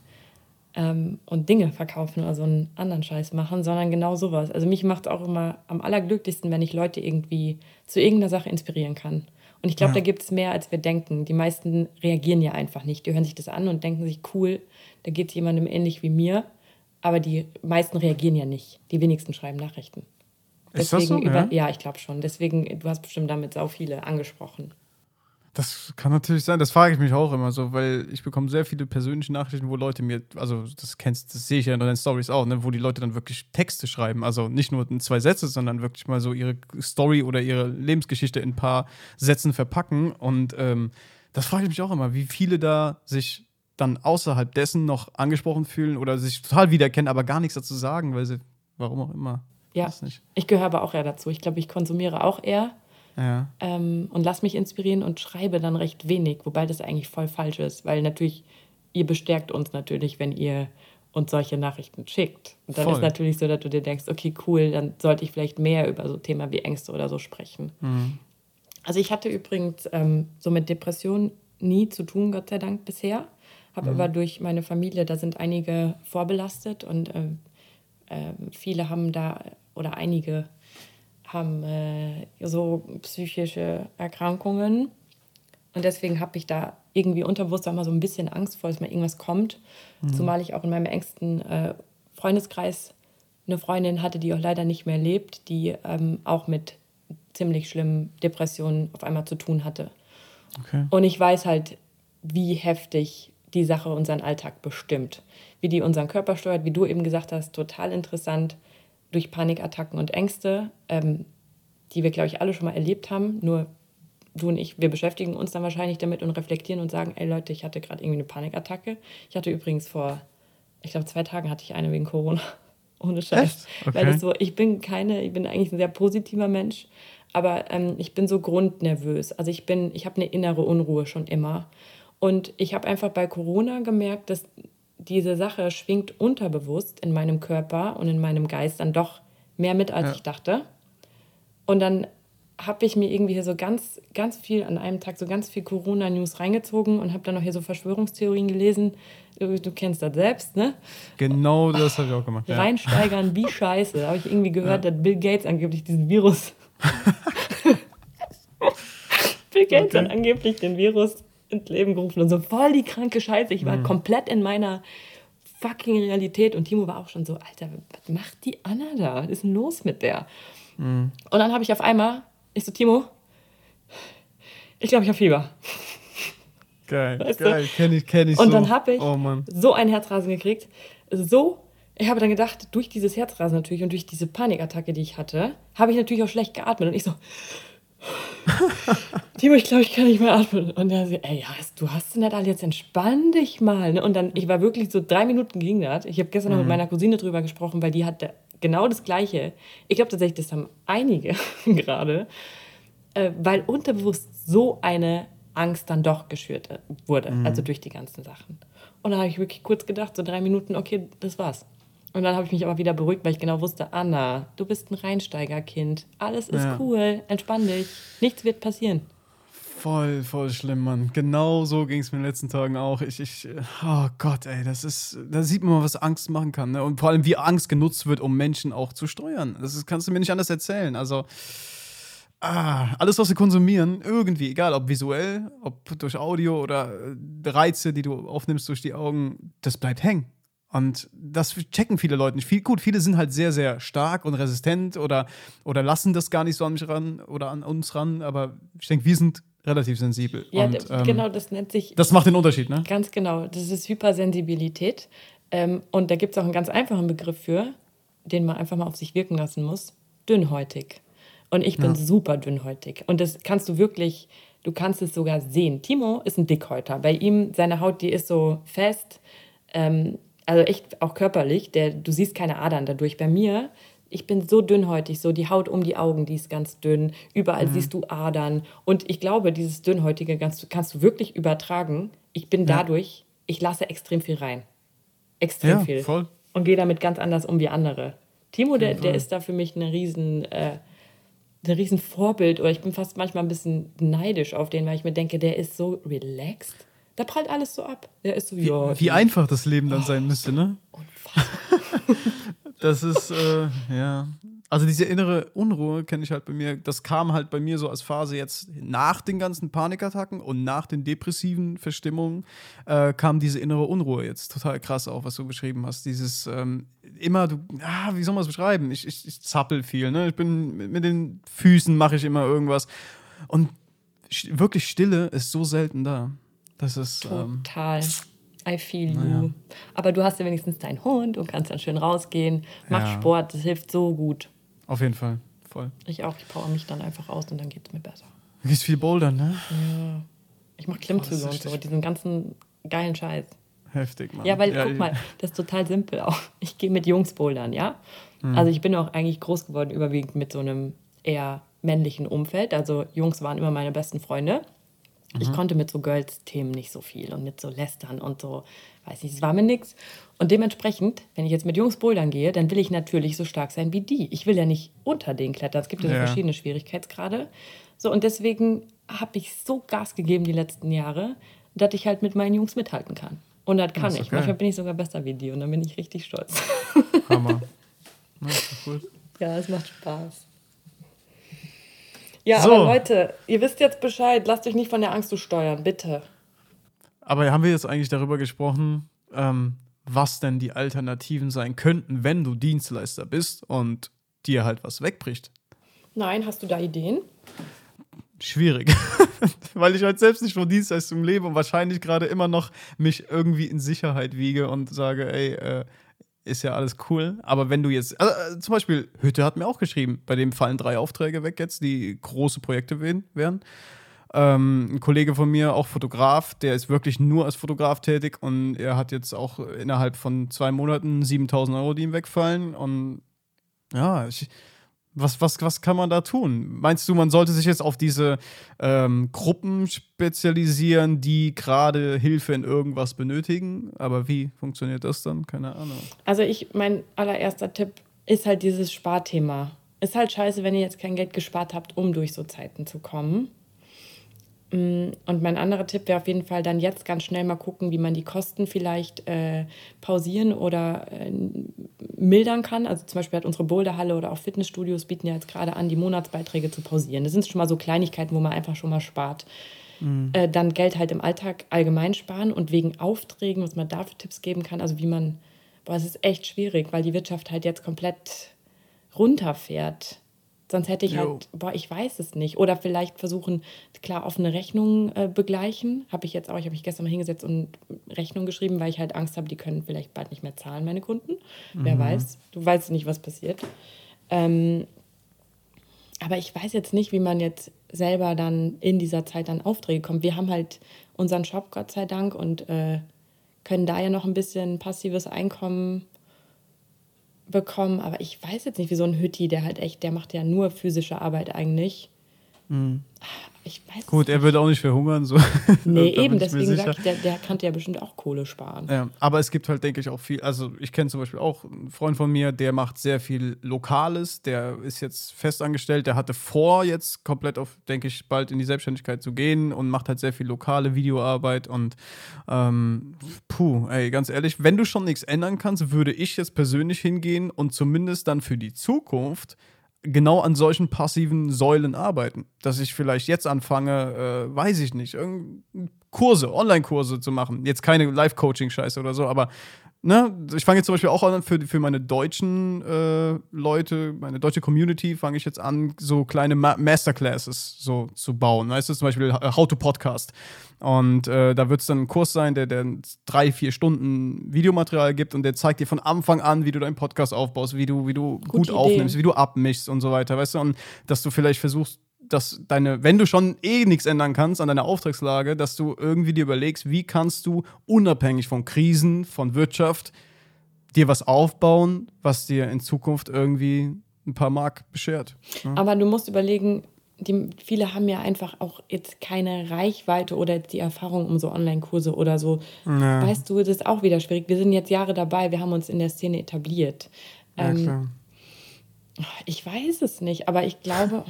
ähm, und Dinge verkaufen oder so einen anderen Scheiß machen, sondern genau sowas. Also mich macht auch immer am allerglücklichsten, wenn ich Leute irgendwie zu irgendeiner Sache inspirieren kann. Und ich glaube, Ja. da gibt es mehr, als wir denken. Die meisten reagieren ja einfach nicht. Die hören sich das an und denken sich, cool, da geht es jemandem ähnlich wie mir. Aber die meisten reagieren ja nicht. Die wenigsten schreiben Nachrichten. Ist das so? über, Ja? ja, ich glaube schon. Deswegen, du hast bestimmt damit sau viele angesprochen. Das kann natürlich sein, das frage ich mich auch immer so, weil ich bekomme sehr viele persönliche Nachrichten, wo Leute mir, also das kennst, das sehe ich ja in deinen Stories auch, ne, wo die Leute dann wirklich Texte schreiben, also nicht nur in zwei Sätze, sondern wirklich mal so ihre Story oder ihre Lebensgeschichte in ein paar Sätzen verpacken und ähm, das frage ich mich auch immer, wie viele da sich dann außerhalb dessen noch angesprochen fühlen oder sich total wiedererkennen, aber gar nichts dazu sagen, weil sie, warum auch immer. Ja, ich gehöre aber auch eher dazu. Ich glaube, ich konsumiere auch eher Ja. ähm, und lass mich inspirieren und schreibe dann recht wenig, wobei das eigentlich voll falsch ist, weil natürlich, ihr bestärkt uns natürlich, wenn ihr uns solche Nachrichten schickt. Und dann Voll. ist natürlich so, dass du dir denkst, okay, cool, dann sollte ich vielleicht mehr über so Thema wie Ängste oder so sprechen. Mhm. Also ich hatte übrigens ähm, so mit Depressionen nie zu tun, Gott sei Dank bisher. Habe Mhm. aber durch meine Familie, da sind einige vorbelastet und äh, äh, viele haben da, oder einige haben äh, so psychische Erkrankungen. Und deswegen habe ich da irgendwie unterbewusst auch mal so ein bisschen Angst vor, dass mal irgendwas kommt. Zumal ich auch in meinem engsten äh, Freundeskreis eine Freundin hatte, die auch leider nicht mehr lebt, die ähm, auch mit ziemlich schlimmen Depressionen auf einmal zu tun hatte. Okay. Und ich weiß halt, wie heftig die Sache unseren Alltag bestimmt. Wie die unseren Körper steuert, wie du eben gesagt hast, total interessant durch Panikattacken und Ängste, ähm, die wir, glaube ich, alle schon mal erlebt haben. Nur du und ich, wir beschäftigen uns dann wahrscheinlich damit und reflektieren und sagen, ey Leute, ich hatte gerade irgendwie eine Panikattacke. Ich hatte übrigens vor, ich glaube, zwei Tagen hatte ich eine wegen Corona. Ohne Scheiß. Okay. Weil das so, ich bin keine, ich bin eigentlich ein sehr positiver Mensch, aber ähm, ich bin so grundnervös. Also ich bin, ich habe eine innere Unruhe schon immer. Und ich habe einfach bei Corona gemerkt, dass diese Sache schwingt unterbewusst in meinem Körper und in meinem Geist dann doch mehr mit, als Ja. ich dachte. Und dann habe ich mir irgendwie hier so ganz, ganz viel an einem Tag so ganz viel Corona-News reingezogen und habe dann noch hier so Verschwörungstheorien gelesen. Du, du kennst das selbst, ne? Genau das habe ich auch gemacht. Ja. Reinsteigern, wie scheiße. Da habe ich irgendwie gehört, dass Bill Gates angeblich diesen Virus. Bill Gates Okay. hat angeblich den Virus ins Leben gerufen und so voll die kranke Scheiße. Ich war komplett in meiner fucking Realität und Timo war auch schon so, Alter, was macht die Anna da? Was ist denn los mit der? Und dann habe ich auf einmal, ich so, Timo, ich glaube, ich habe Fieber. Geil, Weißt geil, kenne ich, kenne ich Und so. dann habe ich Oh so ein Herzrasen gekriegt. So, ich habe dann gedacht, durch dieses Herzrasen natürlich und durch diese Panikattacke, die ich hatte, habe ich natürlich auch schlecht geatmet. Und ich so, Timo, ich glaube, ich kann nicht mehr atmen. Und er so, ey, ja, du hast nicht alle, jetzt entspann dich mal. ne? Und dann, ich war wirklich so drei Minuten ging das. Ich habe gestern noch mit meiner Cousine drüber gesprochen, weil die hatte genau das Gleiche. Ich glaube tatsächlich, das haben einige gerade, äh, weil unterbewusst so eine Angst dann doch geschürt äh, wurde, also durch die ganzen Sachen. Und dann habe ich wirklich kurz gedacht, so drei Minuten, okay, das war's. Und dann habe ich mich aber wieder beruhigt, weil ich genau wusste, Anna, du bist ein Reinsteigerkind. Alles ist Ja. cool, entspann dich, nichts wird passieren. Voll, voll schlimm, Mann. Genau so ging es mir in den letzten Tagen auch. Ich, ich, oh Gott, ey, das ist, da sieht man mal, was Angst machen kann. Ne? Und vor allem, wie Angst genutzt wird, um Menschen auch zu steuern. Das ist, kannst du mir nicht anders erzählen. Also, ah, alles, was wir konsumieren, irgendwie, egal, ob visuell, ob durch Audio oder Reize, die du aufnimmst durch die Augen, das bleibt hängen. Und das checken viele Leute nicht. Viel, gut, viele sind halt sehr, sehr stark und resistent oder, oder lassen das gar nicht so an mich ran oder an uns ran. Aber ich denke, wir sind relativ sensibel. Ja, und, ähm, genau, das nennt sich Das macht den Unterschied, ne? ganz genau. Das ist Hypersensibilität. Ähm, und da gibt es auch einen ganz einfachen Begriff für, den man einfach mal auf sich wirken lassen muss. Dünnhäutig. Und ich bin Ja. super dünnhäutig. Und das kannst du wirklich, du kannst es sogar sehen. Timo ist ein Dickhäuter. Bei ihm, seine Haut, die ist so fest, ähm, also echt auch körperlich. Der, du siehst keine Adern dadurch. Bei mir, ich bin so dünnhäutig, so die Haut um die Augen, die ist ganz dünn. Überall siehst du Adern. Und ich glaube, dieses Dünnhäutige kannst, du- kannst du wirklich übertragen. Ich bin dadurch, ich lasse extrem viel rein. Extrem Ja, viel. voll. Und gehe damit ganz anders um wie andere. Timo, der, der ist da für mich eine riesen, äh, ein riesen Vorbild. Oder ich bin fast manchmal ein bisschen neidisch auf den, weil ich mir denke, der ist so relaxed. Da prallt alles so ab. Der ist so, ja. Wie einfach das Leben dann sein müsste, ne? Das ist, äh, ja. Also diese innere Unruhe kenne ich halt bei mir. Das kam halt bei mir so als Phase jetzt nach den ganzen Panikattacken und nach den depressiven Verstimmungen äh, kam diese innere Unruhe jetzt. Total krass auch, was du beschrieben hast. Dieses ähm, immer, du, ah, wie soll man es beschreiben? Ich, ich, ich zappel viel, ne? Ich bin mit, mit den Füßen mache ich immer irgendwas. Und wirklich Stille ist so selten da. Das ist. Ähm, Total. I feel you. Naja. Aber du hast ja wenigstens deinen Hund und kannst dann schön rausgehen. Mach Ja. Sport, das hilft so gut. auf jeden Fall. Voll. Ich auch, ich power mich dann einfach aus und dann geht es mir besser. Du gehst viel bouldern, ne? Ich mache Klimmzüge Oh, und so, diesen ganzen geilen Scheiß. Heftig, Mann. Ja, weil Ja, guck mal, das ist total simpel auch. Ich gehe mit Jungs bouldern, ja. Mhm. Also ich bin auch eigentlich groß geworden, überwiegend mit so einem eher männlichen Umfeld. Also Jungs waren immer meine besten Freunde. Ich Mhm. konnte mit so Girls-Themen nicht so viel und mit so Lästern und so, weiß nicht, es war mir nix. Und dementsprechend, wenn ich jetzt mit Jungs bouldern gehe, dann will ich natürlich so stark sein wie die. Ich will ja nicht unter denen klettern. Es gibt ja, so Ja. verschiedene Schwierigkeitsgrade. So, und deswegen habe ich so Gas gegeben die letzten Jahre, dass ich halt mit meinen Jungs mithalten kann. Und das kann Das ich. okay. Manchmal bin ich sogar besser wie die und dann bin ich richtig stolz. Hammer. Ja, gut. ja, es macht Spaß. Ja, So. aber Leute, ihr wisst jetzt Bescheid. Lasst euch nicht von der Angst zu steuern, bitte. Aber haben wir jetzt eigentlich darüber gesprochen, ähm, was denn die Alternativen sein könnten, wenn du Dienstleister bist und dir halt was wegbricht? Nein, hast du da Ideen? Schwierig. Weil ich halt selbst nicht von Dienstleistung lebe und wahrscheinlich gerade immer noch mich irgendwie in Sicherheit wiege und sage, ey, äh, ist ja alles cool. Aber wenn du jetzt, also, äh, zum Beispiel, Hütte hat mir auch geschrieben, bei dem fallen drei Aufträge weg jetzt, die große Projekte wären. Ähm, ein Kollege von mir, auch Fotograf, der ist wirklich nur als Fotograf tätig und er hat jetzt auch innerhalb von zwei Monaten 7000 Euro, die ihm wegfallen. Und ja, ich, was, was, was kann man da tun? Meinst du, man sollte sich jetzt auf diese ähm, Gruppen spezialisieren, die gerade Hilfe in irgendwas benötigen? Aber wie funktioniert das dann? Keine Ahnung. Also ich, mein allererster Tipp ist halt dieses Sparthema. Ist halt scheiße, wenn ihr jetzt kein Geld gespart habt, um durch so Zeiten zu kommen. Mm, Und mein anderer Tipp wäre auf jeden Fall dann jetzt ganz schnell mal gucken, wie man die Kosten vielleicht äh, pausieren oder äh, mildern kann. Also zum Beispiel hat unsere Boulderhalle oder auch Fitnessstudios bieten ja jetzt gerade an, die Monatsbeiträge zu pausieren. Das sind schon mal so Kleinigkeiten, wo man einfach schon mal spart. Äh, dann Geld halt im Alltag allgemein sparen und wegen Aufträgen, was man dafür Tipps geben kann, also wie man, boah, es ist echt schwierig, weil die Wirtschaft halt jetzt komplett runterfährt. Sonst hätte ich Jo. halt, boah, ich weiß es nicht. Oder vielleicht versuchen, klar, offene Rechnungen äh, begleichen. Habe ich jetzt auch, ich habe mich gestern mal hingesetzt und Rechnungen geschrieben, weil ich halt Angst habe, die können vielleicht bald nicht mehr zahlen, meine Kunden. Wer weiß. Du weißt nicht, was passiert. Ähm, aber ich weiß jetzt nicht, wie man jetzt selber dann in dieser Zeit an Aufträge kommt. Wir haben halt unseren Shop, Gott sei Dank, und äh, können da ja noch ein bisschen passives Einkommen bekommen. Aber ich weiß jetzt nicht, wie so ein Hütti, der halt echt, der macht ja nur physische Arbeit eigentlich. Ich weiß Gut, er wird auch nicht verhungern. So. Nee, eben, deswegen sicher. sag ich, der, der kann ja bestimmt auch Kohle sparen. Ja, aber es gibt halt, denke ich, auch viel. Also, ich kenne zum Beispiel auch einen Freund von mir, der macht sehr viel Lokales. Der ist jetzt festangestellt. Der hatte vor, jetzt komplett auf, denke ich, bald in die Selbstständigkeit zu gehen und macht halt sehr viel lokale Videoarbeit. Und ähm, puh, ey, ganz ehrlich, wenn du schon nichts ändern kannst, würde ich jetzt persönlich hingehen und zumindest dann für die Zukunft genau an solchen passiven Säulen arbeiten. Dass ich vielleicht jetzt anfange, äh, weiß ich nicht, irgend- Kurse, Online-Kurse zu machen. Jetzt keine Live-Coaching-Scheiße oder so, aber ne, ich fange jetzt zum Beispiel auch an, für, für meine deutschen äh, Leute, meine deutsche Community, fange ich jetzt an, so kleine Ma Masterclasses so zu bauen. Weißt du, zum Beispiel äh, How to Podcast. Und äh, da wird es dann ein Kurs sein, der, der drei, vier Stunden Videomaterial gibt und der zeigt dir von Anfang an, wie du deinen Podcast aufbaust, wie du, wie du gut Idee. aufnimmst, wie du abmischst und so weiter, weißt du? Und dass du vielleicht versuchst, dass deine, wenn du schon eh nichts ändern kannst an deiner Auftragslage, dass du irgendwie dir überlegst, wie kannst du unabhängig von Krisen, von Wirtschaft, dir was aufbauen, was dir in Zukunft irgendwie ein paar Mark beschert. Aber du musst überlegen, die, viele haben ja einfach auch jetzt keine Reichweite oder die Erfahrung um so Online-Kurse oder so. Weißt du, das ist auch wieder schwierig. Wir sind jetzt Jahre dabei, wir haben uns in der Szene etabliert. Ähm, ich weiß es nicht, aber ich glaube,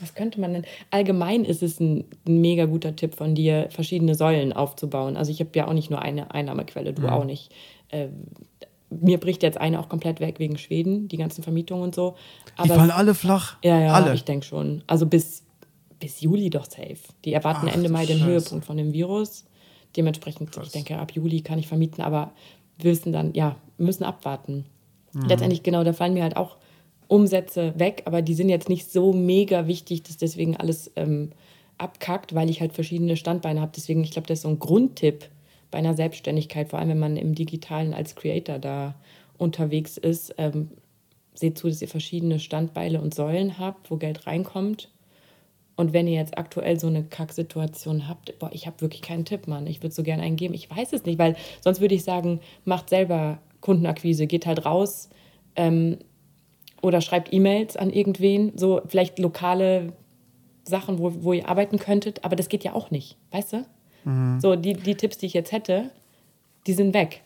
was könnte man denn? Allgemein ist es ein, mega guter Tipp von dir, verschiedene Säulen aufzubauen. Also ich habe ja auch nicht nur eine Einnahmequelle, du auch nicht. Ähm, mir bricht jetzt eine auch komplett weg wegen Schweden, die ganzen Vermietungen und so. Die Aber fallen alle flach. ja, ja, alle. ich denke schon. Also bis, bis Juli doch safe. Die erwarten Ach, Ende Mai den Scheiße. Höhepunkt von dem Virus. Dementsprechend, ich denke, ab Juli kann ich vermieten, aber wir wissen dann, ja, müssen abwarten. Mhm. Letztendlich, genau, da fallen mir halt auch Umsätze weg, aber die sind jetzt nicht so mega wichtig, dass deswegen alles ähm, abkackt, weil ich halt verschiedene Standbeine habe. Deswegen, ich glaube, das ist so ein Grundtipp bei einer Selbstständigkeit, vor allem wenn man im Digitalen als Creator da unterwegs ist. Ähm, seht zu, dass ihr verschiedene Standbeine und Säulen habt, wo Geld reinkommt. Und wenn ihr jetzt aktuell so eine Kacksituation habt, boah, ich habe wirklich keinen Tipp, Mann. Ich würde so gerne einen geben. Ich weiß es nicht, weil sonst würde ich sagen, macht selber Kundenakquise, geht halt raus ähm, oder schreibt E-Mails an irgendwen, so vielleicht lokale Sachen, wo, wo ihr arbeiten könntet, aber das geht ja auch nicht, weißt du? So, die, die Tipps, die ich jetzt hätte, die sind weg.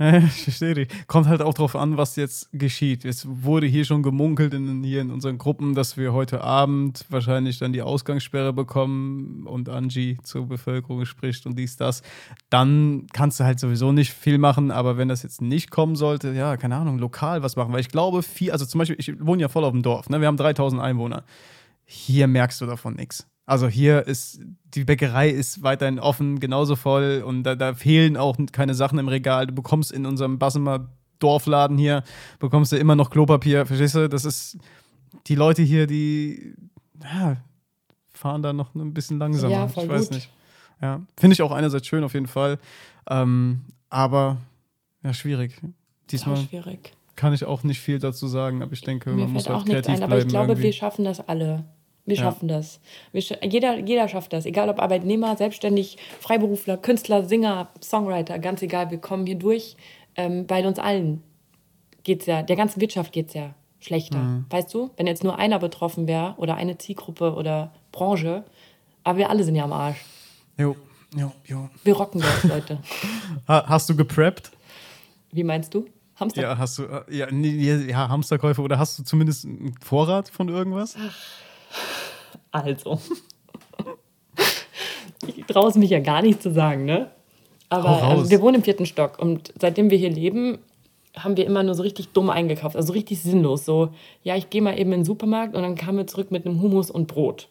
Ich verstehe dich. Kommt halt auch drauf an, was jetzt geschieht. Es wurde hier schon gemunkelt in, hier in unseren Gruppen, dass wir heute Abend wahrscheinlich dann die Ausgangssperre bekommen und Angie zur Bevölkerung spricht und dies, das. Dann kannst du halt sowieso nicht viel machen, aber wenn das jetzt nicht kommen sollte, ja, keine Ahnung, lokal was machen. Weil ich glaube, viel, also zum Beispiel, ich wohne ja voll auf dem Dorf, ne? wir haben 3000 Einwohner. Hier merkst du davon nichts. Also hier ist, die Bäckerei ist weiterhin offen, genauso voll und da, da fehlen auch keine Sachen im Regal. Du bekommst in unserem Bassemer Dorfladen hier, bekommst du immer noch Klopapier, verstehst du? Das ist, die Leute hier, die ja, fahren da noch ein bisschen langsamer. Ja, voll ich weiß gut. nicht. Ja, finde ich auch einerseits schön auf jeden Fall, ähm, aber ja, schwierig. Diesmal schwierig. kann ich auch nicht viel dazu sagen, aber ich denke, Mir man muss halt auch kreativ ein, aber ich bleiben glaube, irgendwie. wir schaffen das alle. Wir Ja. schaffen das. Wir sch jeder, jeder schafft das. Egal ob Arbeitnehmer, Selbstständig, Freiberufler, Künstler, Singer, Songwriter, ganz egal, wir kommen hier durch. Ähm, bei uns allen geht's ja, der ganzen Wirtschaft geht es ja schlechter. Mhm. Weißt du, wenn jetzt nur einer betroffen wäre oder eine Zielgruppe oder Branche, aber wir alle sind ja am Arsch. Jo, jo, jo. Wir rocken das, Leute. Ha, hast du gepreppt? Wie meinst du? Hamster? Ja, hast du, äh, ja, nee, ja, Hamsterkäufe oder hast du zumindest einen Vorrat von irgendwas? Also. ich traue es mich ja gar nicht zu sagen, ne? Aber ähm, wir wohnen im vierten Stock und seitdem wir hier leben, haben wir immer nur so richtig dumm eingekauft, also richtig sinnlos. So, ja, ich gehe mal eben in den Supermarkt und dann kamen wir zurück mit einem Hummus und Brot.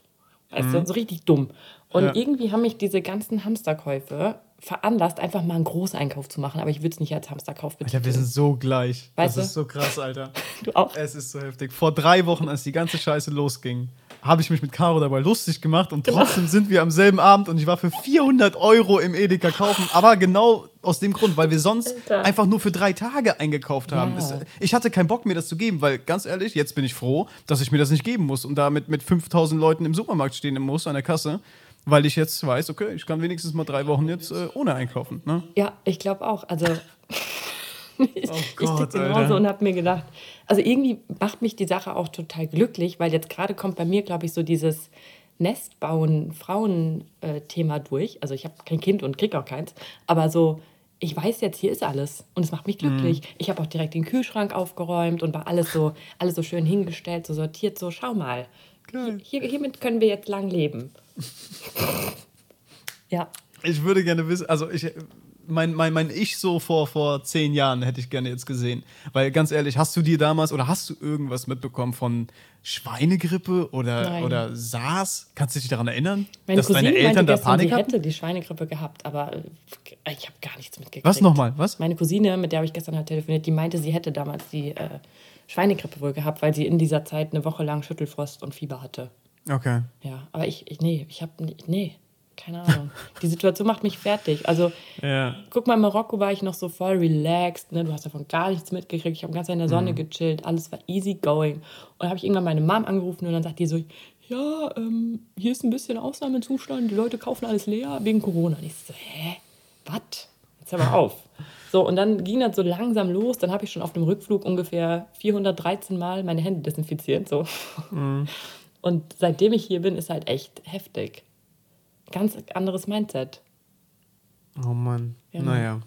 Weißt du, so richtig dumm. Und Mhm. Ja. irgendwie haben mich diese ganzen Hamsterkäufe veranlasst, einfach mal einen Großeinkauf zu machen. Aber ich würde es nicht als Hamsterkauf Alter, betiteln. wir sind so gleich. Weißt das du? ist so krass, Alter. du auch? Es ist so heftig. Vor drei Wochen, als die ganze Scheiße losging, habe ich mich mit Caro dabei lustig gemacht und Genau. trotzdem sind wir am selben Abend und ich war für 400 Euro im Edeka kaufen. Aber genau aus dem Grund, weil wir sonst Alter. einfach nur für drei Tage eingekauft haben. Ja. Ich hatte keinen Bock, mir das zu geben, weil ganz ehrlich, jetzt bin ich froh, dass ich mir das nicht geben muss und damit mit 5000 Leuten im Supermarkt stehen muss, an der Kasse. Weil ich jetzt weiß, okay, ich kann wenigstens mal drei Wochen jetzt äh, ohne einkaufen. Ne? Ja, ich glaube auch. Also ich, Oh ich Gott, tick genauso Alter. und habe mir gedacht, also irgendwie macht mich die Sache auch total glücklich, weil jetzt gerade kommt bei mir, glaube ich, so dieses Nestbauen, Frauen-Thema durch. Also ich habe kein Kind und krieg auch keins, aber so, ich weiß jetzt, hier ist alles und es macht mich glücklich. Ich habe auch direkt den Kühlschrank aufgeräumt und war alles so, alles so schön hingestellt, so sortiert, so schau mal. Hier, hiermit können wir jetzt lang leben. ja. Ich würde gerne wissen, also ich, mein, mein, mein Ich so vor, vor zehn Jahren hätte ich gerne jetzt gesehen. Weil ganz ehrlich, hast du dir damals oder hast du irgendwas mitbekommen von Schweinegrippe oder, Nein. oder SARS? Kannst du dich daran erinnern? Meine dass Cousine deine Eltern meinte da Panik sie hatten? hätte die Schweinegrippe gehabt, aber äh, ich habe gar nichts mitgekriegt. Was nochmal? Was? Meine Cousine, mit der habe ich gestern halt telefoniert, die meinte, sie hätte damals die äh, Schweinegrippe wohl gehabt, weil sie in dieser Zeit eine Woche lang Schüttelfrost und Fieber hatte. Okay. Ja, aber ich, ich nee, ich habe, nee, keine Ahnung. die Situation macht mich fertig. Also, Ja. guck mal, in Marokko war ich noch so voll relaxed, ne? du hast davon gar nichts mitgekriegt, ich habe ganz in der Mhm. Sonne gechillt, alles war easy going. Und dann habe ich irgendwann meine Mom angerufen und dann sagt die so, ja, ähm, hier ist ein bisschen Ausnahmezustand, die Leute kaufen alles leer wegen Corona. Und ich so, hä, was? Jetzt hör mal auf. So, und dann ging das so langsam los. Dann habe ich schon auf dem Rückflug ungefähr 413 Mal meine Hände desinfiziert. So. Und seitdem ich hier bin, ist halt echt heftig. Ganz anderes Mindset. Oh Mann. Ja. Naja.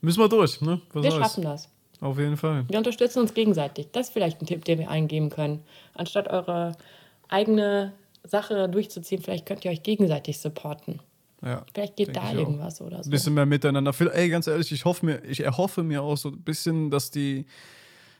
Müssen wir durch, ne? Was Wir soll's? schaffen das. Auf jeden Fall. Wir unterstützen uns gegenseitig. Das ist vielleicht ein Tipp, den wir eingeben können. Anstatt eure eigene Sache durchzuziehen, vielleicht könnt ihr euch gegenseitig supporten. Ja. Vielleicht geht da ich auch. irgendwas oder so. Ein bisschen mehr miteinander. Ey, ganz ehrlich, ich hoffe mir, ich erhoffe mir auch so ein bisschen, dass die,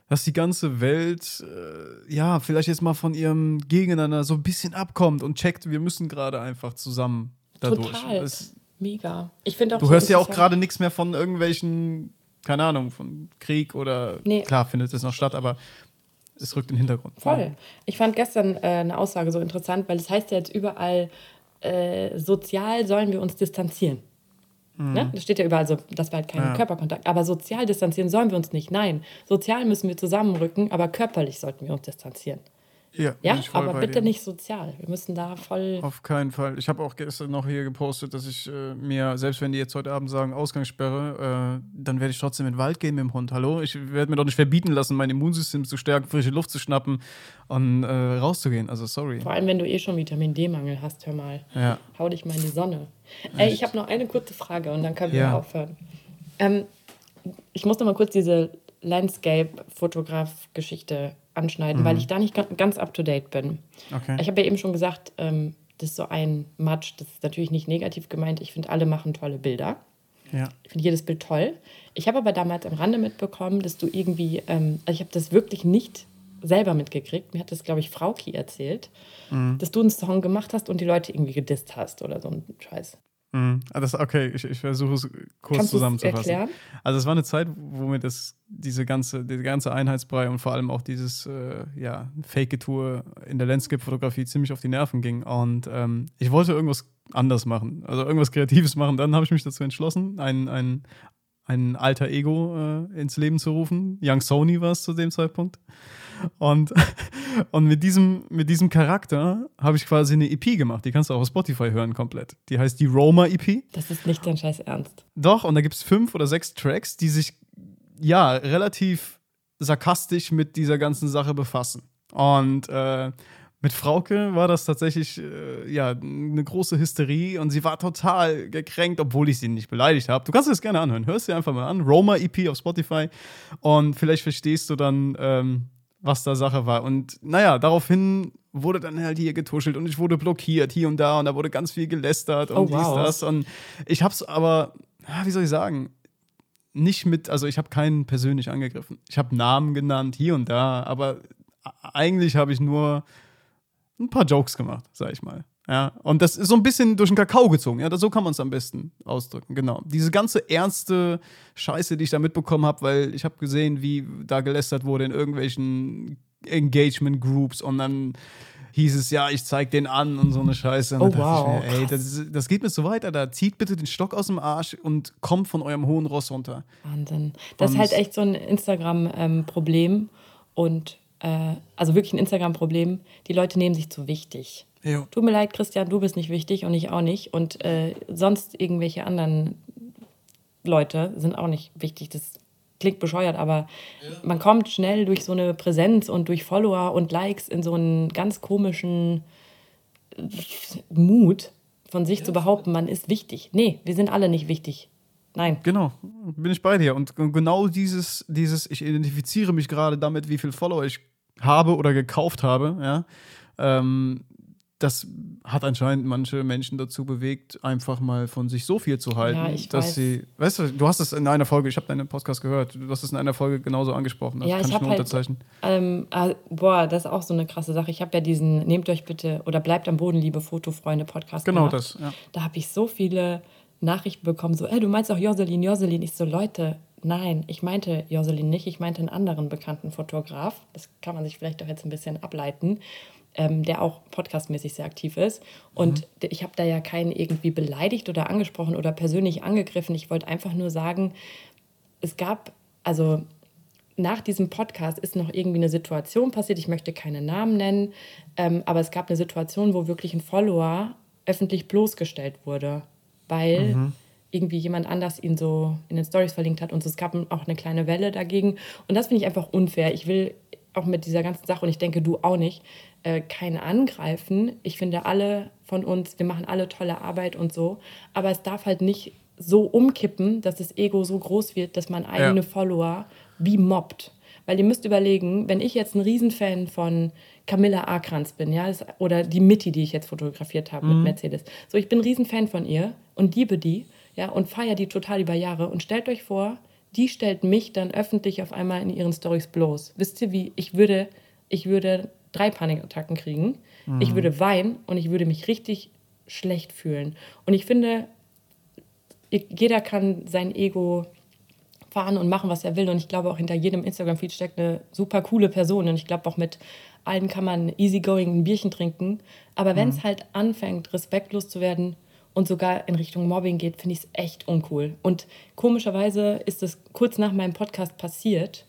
dass die ganze Welt, äh, ja, vielleicht jetzt mal von ihrem Gegeneinander so ein bisschen abkommt und checkt, wir müssen gerade einfach zusammen dadurch. Total. Es, Mega. Ich finde auch du so hörst ja auch gerade nichts mehr von irgendwelchen, keine Ahnung, von Krieg oder, Nee. klar findet es noch statt, aber es rückt in den Hintergrund. Voll. Ich fand gestern äh, eine Aussage so interessant, weil es heißt ja jetzt überall, äh, sozial sollen wir uns distanzieren. Ne? Das steht ja überall so, das war halt kein Mhm. Ja. Körperkontakt. Aber sozial distanzieren sollen wir uns nicht. Nein, sozial müssen wir zusammenrücken, aber körperlich sollten wir uns distanzieren. Ja, Ja, aber bitte dir. nicht sozial. Wir müssen da voll. Auf keinen Fall. Ich habe auch gestern noch hier gepostet, dass ich äh, mir, selbst wenn die jetzt heute Abend sagen, Ausgangssperre, äh, dann werde ich trotzdem in den Wald gehen mit dem Hund. Hallo? Ich werde mir doch nicht verbieten lassen, mein Immunsystem zu stärken, frische Luft zu schnappen und äh, rauszugehen. Also sorry. Vor allem, wenn du eh schon Vitamin D-Mangel hast, hör mal. Ja. Hau dich mal in die Sonne. Ey, ich habe noch eine kurze Frage und dann können wir Ja. aufhören. Ähm, ich muss noch mal kurz diese Landscape-Fotograf-Geschichte anschneiden, weil ich da nicht ga- ganz up-to-date bin. Mhm. Okay. Ich habe ja eben schon gesagt, ähm, das ist so ein Matsch, das ist natürlich nicht negativ gemeint. Ich finde, alle machen tolle Bilder. Ja. Ich finde jedes Bild toll. Ich habe aber damals am Rande mitbekommen, dass du irgendwie, ähm, also ich habe das wirklich nicht selber mitgekriegt. Mir hat das, glaube ich, Frauki erzählt, Mhm. dass du einen Song gemacht hast und die Leute irgendwie gedisst hast oder so ein Scheiß. Mhm. Ah, Das, okay, ich, ich versuche es kurz Kannst zusammenzufassen. erklären? Also es war eine Zeit, wo mir das, diese ganze, die ganze Einheitsbrei und vor allem auch dieses äh, ja, Fake-Tour in der Landscape-Fotografie ziemlich auf die Nerven ging. Und ähm, ich wollte irgendwas anders machen, also irgendwas Kreatives machen. Dann habe ich mich dazu entschlossen, ein, ein, ein alter Ego äh, ins Leben zu rufen. Young Sony war es zu dem Zeitpunkt. Und, und mit, diesem, mit diesem Charakter habe ich quasi eine EP gemacht. Die kannst du auch auf Spotify hören komplett. Die heißt die Roma EP. Das ist nicht dein Scheiß Ernst. Doch, und da gibt es fünf oder sechs Tracks, die sich ja relativ sarkastisch mit dieser ganzen Sache befassen. Und äh, mit Frauke war das tatsächlich äh, ja eine große Hysterie und sie war total gekränkt, obwohl ich sie nicht beleidigt habe. Du kannst das gerne anhören. Hörst dir einfach mal an. Roma EP auf Spotify und vielleicht verstehst du dann, ähm, was da Sache war. Und naja, daraufhin wurde dann halt hier getuschelt und ich wurde blockiert hier und da und da wurde ganz viel gelästert und Oh, dies, wow. das. Und ich hab's aber, wie soll ich sagen, nicht mit, also ich habe keinen persönlich angegriffen. Ich habe Namen genannt, hier und da, aber eigentlich habe ich nur ein paar Jokes gemacht, sag ich mal. Ja, und das ist so ein bisschen durch den Kakao gezogen. Ja, das, so kann man es am besten ausdrücken. Genau. Diese ganze ernste Scheiße, die ich da mitbekommen habe, weil ich habe gesehen, wie da gelästert wurde in irgendwelchen Engagement Groups und dann hieß es, ja, ich zeig den an und so eine Scheiße. Und Oh, wow, mir, ey, das, das geht mir so weiter. Da zieht bitte den Stock aus dem Arsch und kommt von eurem hohen Ross runter. Wahnsinn. Das ist halt echt so ein Instagram-Problem und äh, also wirklich ein Instagram-Problem. Die Leute nehmen sich zu wichtig. Jo. Tut mir leid, Christian, du bist nicht wichtig und ich auch nicht. Und äh, sonst irgendwelche anderen Leute sind auch nicht wichtig. Das klingt bescheuert, aber man kommt schnell durch so eine Präsenz und durch Follower und Likes in so einen ganz komischen Mut von sich zu behaupten, man ist wichtig. Nee, wir sind alle nicht wichtig. Nein. Genau, bin ich bei dir. Und genau dieses, dieses, ich identifiziere mich gerade damit, wie viel Follower ich habe oder gekauft habe, ja. Ähm, das hat anscheinend manche Menschen dazu bewegt, einfach mal von sich so viel zu halten, Ja, dass weiß. sie, weißt du, du hast es in einer Folge, ich habe deinen Podcast gehört, du hast es in einer Folge genauso angesprochen, das Ja, kann ich ich, nur halt- unterzeichnen. Ähm, äh, boah, das ist auch so eine krasse Sache. Ich habe ja diesen Nehmt euch bitte oder bleibt am Boden, liebe Fotofreunde Podcast Genau gemacht. das, ja. Da habe ich so viele Nachrichten bekommen, so, ey, du meinst auch Joselin, Joselin. Ich so, Leute, nein, ich meinte Joselin nicht, ich meinte einen anderen bekannten Fotograf. Das kann man sich vielleicht doch jetzt ein bisschen ableiten, ähm, der auch podcastmäßig sehr aktiv ist. Und d- ich habe da ja keinen irgendwie beleidigt oder angesprochen oder persönlich angegriffen. Ich wollte einfach nur sagen, es gab, also nach diesem Podcast ist noch irgendwie eine Situation passiert. Ich möchte keine Namen nennen, ähm, aber es gab eine Situation, wo wirklich ein Follower öffentlich bloßgestellt wurde, weil irgendwie jemand anders ihn so in den Stories verlinkt hat und so. es gab auch eine kleine Welle dagegen. Und das finde ich einfach unfair. Ich will auch mit dieser ganzen Sache, und ich denke, du auch nicht, äh, keinen angreifen. Ich finde, alle von uns, wir machen alle tolle Arbeit und so, aber es darf halt nicht so umkippen, dass das Ego so groß wird, dass man eigene Follower wie mobbt. Weil ihr müsst überlegen, wenn ich jetzt ein Riesenfan von Camilla Akranz bin, ja, das, oder die Mitty, die ich jetzt fotografiert habe mit Mercedes. So, ich bin ein Riesenfan von ihr und liebe die, ja, und feiere die total über Jahre. Und stellt euch vor, die stellt mich dann öffentlich auf einmal in ihren Stories bloß. Wisst ihr wie? Ich würde, ich würde drei Panikattacken kriegen. Ich würde weinen und ich würde mich richtig schlecht fühlen. Und ich finde, jeder kann sein Ego fahren und machen, was er will. Und ich glaube, auch hinter jedem Instagram-Feed steckt eine super coole Person. Und ich glaube, auch mit allen kann man easygoing ein Bierchen trinken. Aber wenn es halt anfängt, respektlos zu werden und sogar in Richtung Mobbing geht, finde ich es echt uncool. Und komischerweise ist es kurz nach meinem Podcast passiert.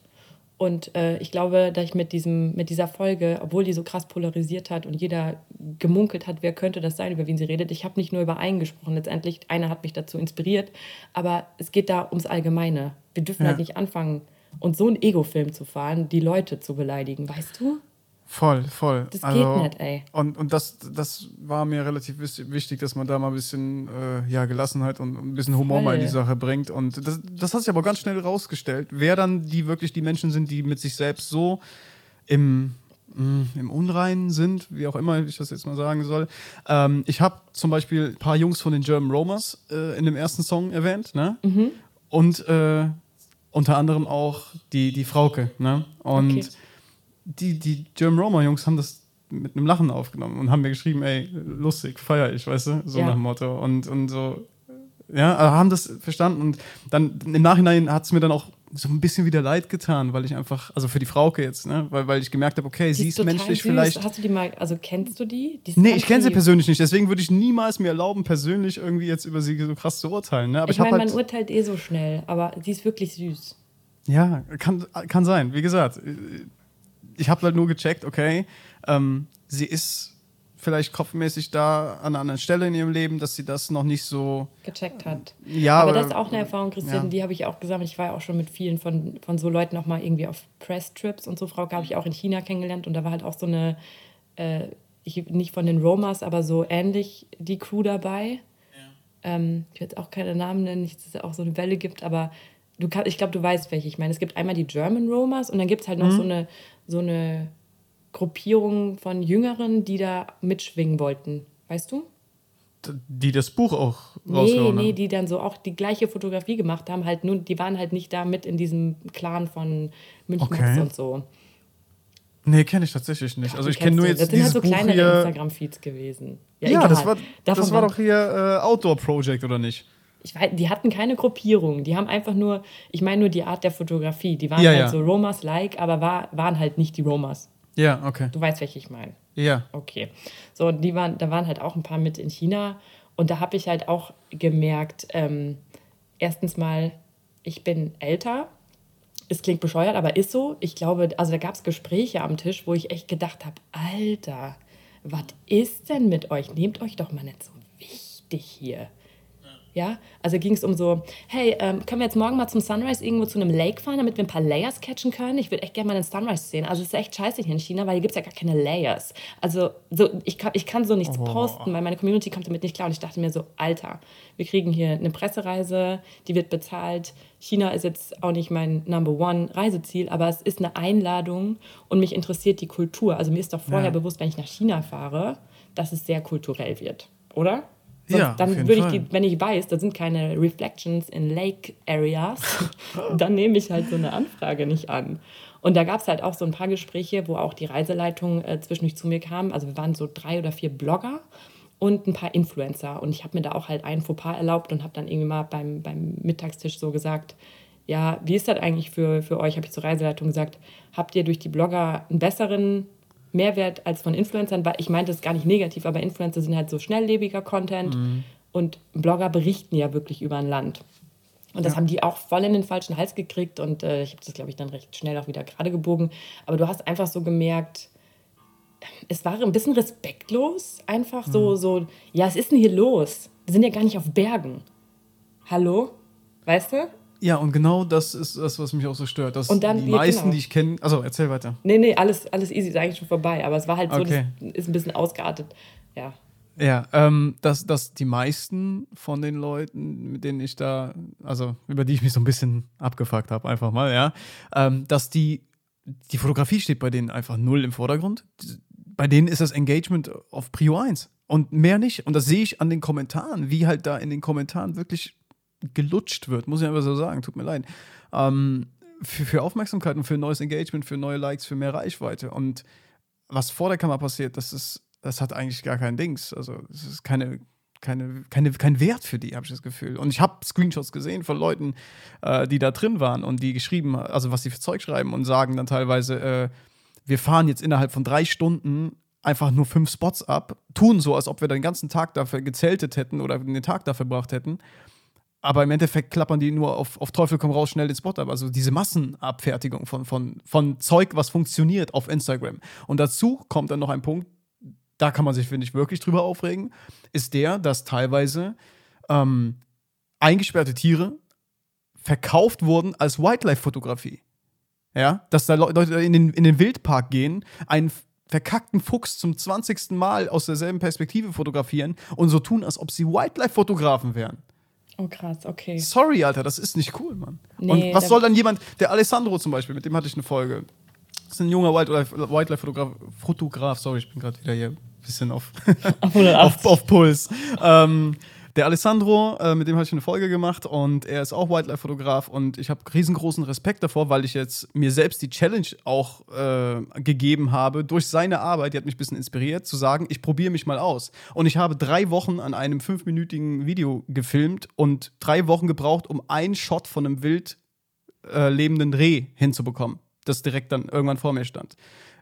Und äh, ich glaube, dass ich mit, diesem, mit dieser Folge, obwohl die so krass polarisiert hat und jeder gemunkelt hat, wer könnte das sein, über wen sie redet, ich habe nicht nur über einen gesprochen. Letztendlich, einer hat mich dazu inspiriert. Aber es geht da ums Allgemeine. Wir dürfen Ja. halt nicht anfangen, uns so einen Ego-Film zu fahren, die Leute zu beleidigen, weißt du? Voll, voll. Das also, geht nicht, ey. Und, und das, das war mir relativ wichtig, dass man da mal ein bisschen äh, ja, Gelassenheit und ein bisschen Humor mal in die Voll. Sache bringt. Und das, das hat sich aber ganz schnell rausgestellt, wer dann die wirklich die Menschen sind, die mit sich selbst so im, mh, im Unreinen sind, wie auch immer ich das jetzt mal sagen soll. Ähm, ich habe zum Beispiel ein paar Jungs von den German Romers äh, in dem ersten Song erwähnt, ne? Mhm. Und äh, unter anderem auch die, die Frauke, ne? Und Okay. Die, die German Roma Jungs haben das mit einem Lachen aufgenommen und haben mir geschrieben, ey, lustig, feier ich, weißt du, so Ja. nach dem Motto. Und, und so, ja, aber haben das verstanden und dann im Nachhinein hat es mir dann auch so ein bisschen wieder leid getan, weil ich einfach, also für die Frauke jetzt, ne, weil, weil ich gemerkt habe, okay, sie ist menschlich süß. vielleicht. Hast du die mal, also kennst du die? die Nee, ich kenne sie persönlich nicht, deswegen würde ich niemals mir erlauben, persönlich irgendwie jetzt über sie so krass zu urteilen. Ne? Aber Ich ich, meine, halt. man urteilt eh so schnell, aber die ist wirklich süß. Ja, kann, kann sein. Wie gesagt, ich habe halt nur gecheckt, okay, ähm, sie ist vielleicht kopfmäßig da an einer anderen Stelle in ihrem Leben, dass sie das noch nicht so. gecheckt hat. Ja, aber aber- das ist auch eine Erfahrung, Christian, ja. die habe ich auch gesammelt. Ich war ja auch schon mit vielen von, von so Leuten auch mal irgendwie auf Press-Trips und so. Frau habe ich auch in China kennengelernt und da war halt auch so eine, äh, ich, nicht von den Romas, aber so ähnlich die Crew dabei. Ähm, ich jetzt auch keine Namen nennen, nicht, dass es auch so eine Welle gibt, aber du kann, ich glaube, du weißt, welche ich meine. Es gibt einmal die German Romas und dann gibt es halt noch Mhm. so eine, so eine Gruppierung von Jüngeren, die da mitschwingen wollten. Weißt du? Die das Buch auch Nee, rausgehauen nee, haben. die dann so auch die gleiche Fotografie gemacht haben, halt nur, die waren halt nicht da mit in diesem Clan von München Okay. und so. Nee, kenne ich tatsächlich nicht. also Die ich kenne nur jetzt. Das sind halt so Buch kleinere. Instagram-Feeds gewesen. Ja, egal. das war, Davon das war doch hier äh, Outdoor Project, oder nicht? Ich weiß, die hatten keine Gruppierung. Die haben einfach nur, ich meine nur die Art der Fotografie. Die waren Ja, halt ja. so Romas-like, aber war, waren halt nicht die Romas. Ja, okay. Du weißt, welche ich meine. Ja. Okay. So, und die waren, da waren halt auch ein paar mit in China. Und da habe ich halt auch gemerkt, ähm, erstens mal, ich bin älter. Es klingt bescheuert, aber ist so. Ich glaube, also da gab es Gespräche am Tisch, wo ich echt gedacht habe, Alter, was ist denn mit euch? Nehmt euch doch mal nicht so wichtig hier. Ja, also ging es um so, hey, ähm, können wir jetzt morgen mal zum Sunrise irgendwo zu einem Lake fahren, damit wir ein paar Layers catchen können? Ich würde echt gerne mal den Sunrise sehen. Also es ist echt scheiße hier in China, weil hier gibt es ja gar keine Layers. Also so, ich, kann, ich kann so nichts posten, weil meine Community kommt damit nicht klar. Und ich dachte mir so, Alter, wir kriegen hier eine Pressereise, die wird bezahlt. China ist jetzt auch nicht mein Number One Reiseziel, aber es ist eine Einladung und mich interessiert die Kultur. Also mir ist doch vorher Ja. bewusst, wenn ich nach China fahre, dass es sehr kulturell wird, oder? Sonst, Ja, dann würde ich Fall. die, wenn ich weiß, da sind keine Reflections in Lake Areas, dann nehme ich halt so eine Anfrage nicht an. Und da gab es halt auch so ein paar Gespräche, wo auch die Reiseleitung äh, zwischendurch zu mir kam. Also wir waren so drei oder vier Blogger und ein paar Influencer. Und ich habe mir da auch halt einen Fauxpas erlaubt und habe dann irgendwie mal beim, beim Mittagstisch so gesagt, ja, wie ist das eigentlich für, für euch? Habe ich zur Reiseleitung gesagt, habt ihr durch die Blogger einen besseren Mehrwert als von Influencern? Weil ich meinte es gar nicht negativ, aber Influencer sind halt so schnelllebiger Content und Blogger berichten ja wirklich über ein Land. Und das haben die auch voll in den falschen Hals gekriegt und äh, ich habe das, glaube ich, dann recht schnell auch wieder gerade gebogen. Aber du hast einfach so gemerkt, es war ein bisschen respektlos. Einfach so, so, ja, was ist denn hier los? Wir sind ja gar nicht auf Bergen. Hallo? Weißt du? Ja, und genau das ist das, was mich auch so stört. Dass Und dann- die ja, meisten, genau. die ich kenne. Also, erzähl weiter. Nee, nee, alles, alles easy, ist eigentlich schon vorbei. Aber es war halt so, Okay. das ist ein bisschen ausgeartet. Ja. Ja, ähm, dass, dass die meisten von den Leuten, mit denen ich da, also über die ich mich so ein bisschen abgefuckt habe, einfach mal, ja, ähm, dass die, die Fotografie steht bei denen einfach null im Vordergrund. Bei denen ist das Engagement auf Prio 1 und mehr nicht. Und das sehe ich an den Kommentaren, wie halt da in den Kommentaren wirklich gelutscht wird, muss ich einfach so sagen, tut mir leid. Ähm, für, für Aufmerksamkeit und für neues Engagement, für neue Likes, für mehr Reichweite. Und was vor der Kamera passiert, das ist, das hat eigentlich gar kein Dings. Also es ist keine, keine, keine, kein Wert für die, habe ich das Gefühl. Und ich habe Screenshots gesehen von Leuten, äh, die da drin waren und die geschrieben, also was sie für Zeug schreiben und sagen dann teilweise, äh, wir fahren jetzt innerhalb von drei Stunden einfach nur fünf Spots ab, tun so, als ob wir den ganzen Tag dafür gezeltet hätten oder den Tag dafür verbracht hätten. Aber im Endeffekt klappern die nur auf, auf Teufel komm raus schnell den Spot ab. Also diese Massenabfertigung von, von, von Zeug, was funktioniert auf Instagram. Und dazu kommt dann noch ein Punkt, da kann man sich, finde ich, wirklich drüber aufregen, ist der, dass teilweise ähm, eingesperrte Tiere verkauft wurden als Wildlife-Fotografie. Ja, dass da Leute in den, in den Wildpark gehen, einen verkackten Fuchs zum 20. Mal aus derselben Perspektive fotografieren und so tun, als ob sie Wildlife-Fotografen wären. Oh krass, okay. Sorry, Alter, das ist nicht cool, Mann. Nee, und was soll dann jemand, der Alessandro zum Beispiel, mit dem hatte ich eine Folge. Das ist ein junger Wildlife- Wildlife-Fotograf, Fotograf, sorry, ich bin gerade wieder hier ein bisschen auf, Auf auf, auf Puls. Ähm, der Alessandro, äh, mit dem habe ich eine Folge gemacht und er ist auch Wildlife-Fotograf und ich habe riesengroßen Respekt davor, weil ich jetzt mir selbst die Challenge auch äh, gegeben habe durch seine Arbeit, die hat mich ein bisschen inspiriert, zu sagen, ich probiere mich mal aus. Und ich habe drei Wochen an einem fünfminütigen Video gefilmt und drei Wochen gebraucht, um einen Shot von einem wild äh, lebenden Reh hinzubekommen, das direkt dann irgendwann vor mir stand.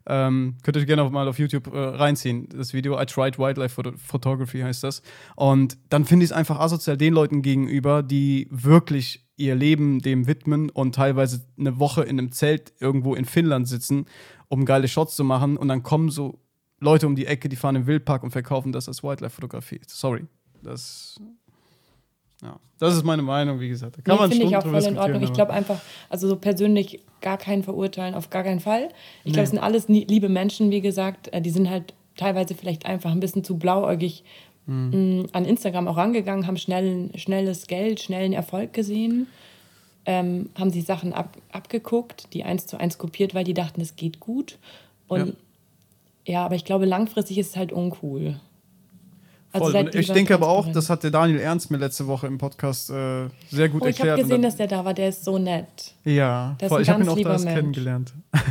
Ähm, könnt ihr gerne mal auf YouTube äh, reinziehen. Das Video I Tried Wildlife Photo Photography heißt das. Und dann finde ich es einfach asozial den Leuten gegenüber, die wirklich ihr Leben dem widmen und teilweise eine Woche in einem Zelt irgendwo in Finnland sitzen, um geile Shots zu machen. Und dann kommen so Leute um die Ecke, die fahren im Wildpark und verkaufen das als Wildlife-Fotografie. Sorry. Das, ja. das ist meine Meinung, wie gesagt. Da kann nee, man finde ich auch voll in Ordnung. Ich glaube einfach, also so persönlich gar keinen verurteilen, auf gar keinen Fall. Ich Nee. glaube, es sind alles liebe Menschen, wie gesagt. Äh, Die sind halt teilweise vielleicht einfach ein bisschen zu blauäugig Mhm. mh, an Instagram auch rangegangen, haben schnell, schnelles Geld, schnellen Erfolg gesehen, ähm, haben sich Sachen ab, abgeguckt, die eins zu eins kopiert, weil die dachten, es geht gut. Und ja. aber ich glaube, langfristig ist es halt uncool. Also Voll. ich denke aber auch, das hat der Daniel Ernst mir letzte Woche im Podcast äh, sehr gut Oh, ich habe erklärt. und gesehen, dann- dass der da war. Der ist so nett. Ja, voll. ich habe ihn auch lieber da erst kennengelernt.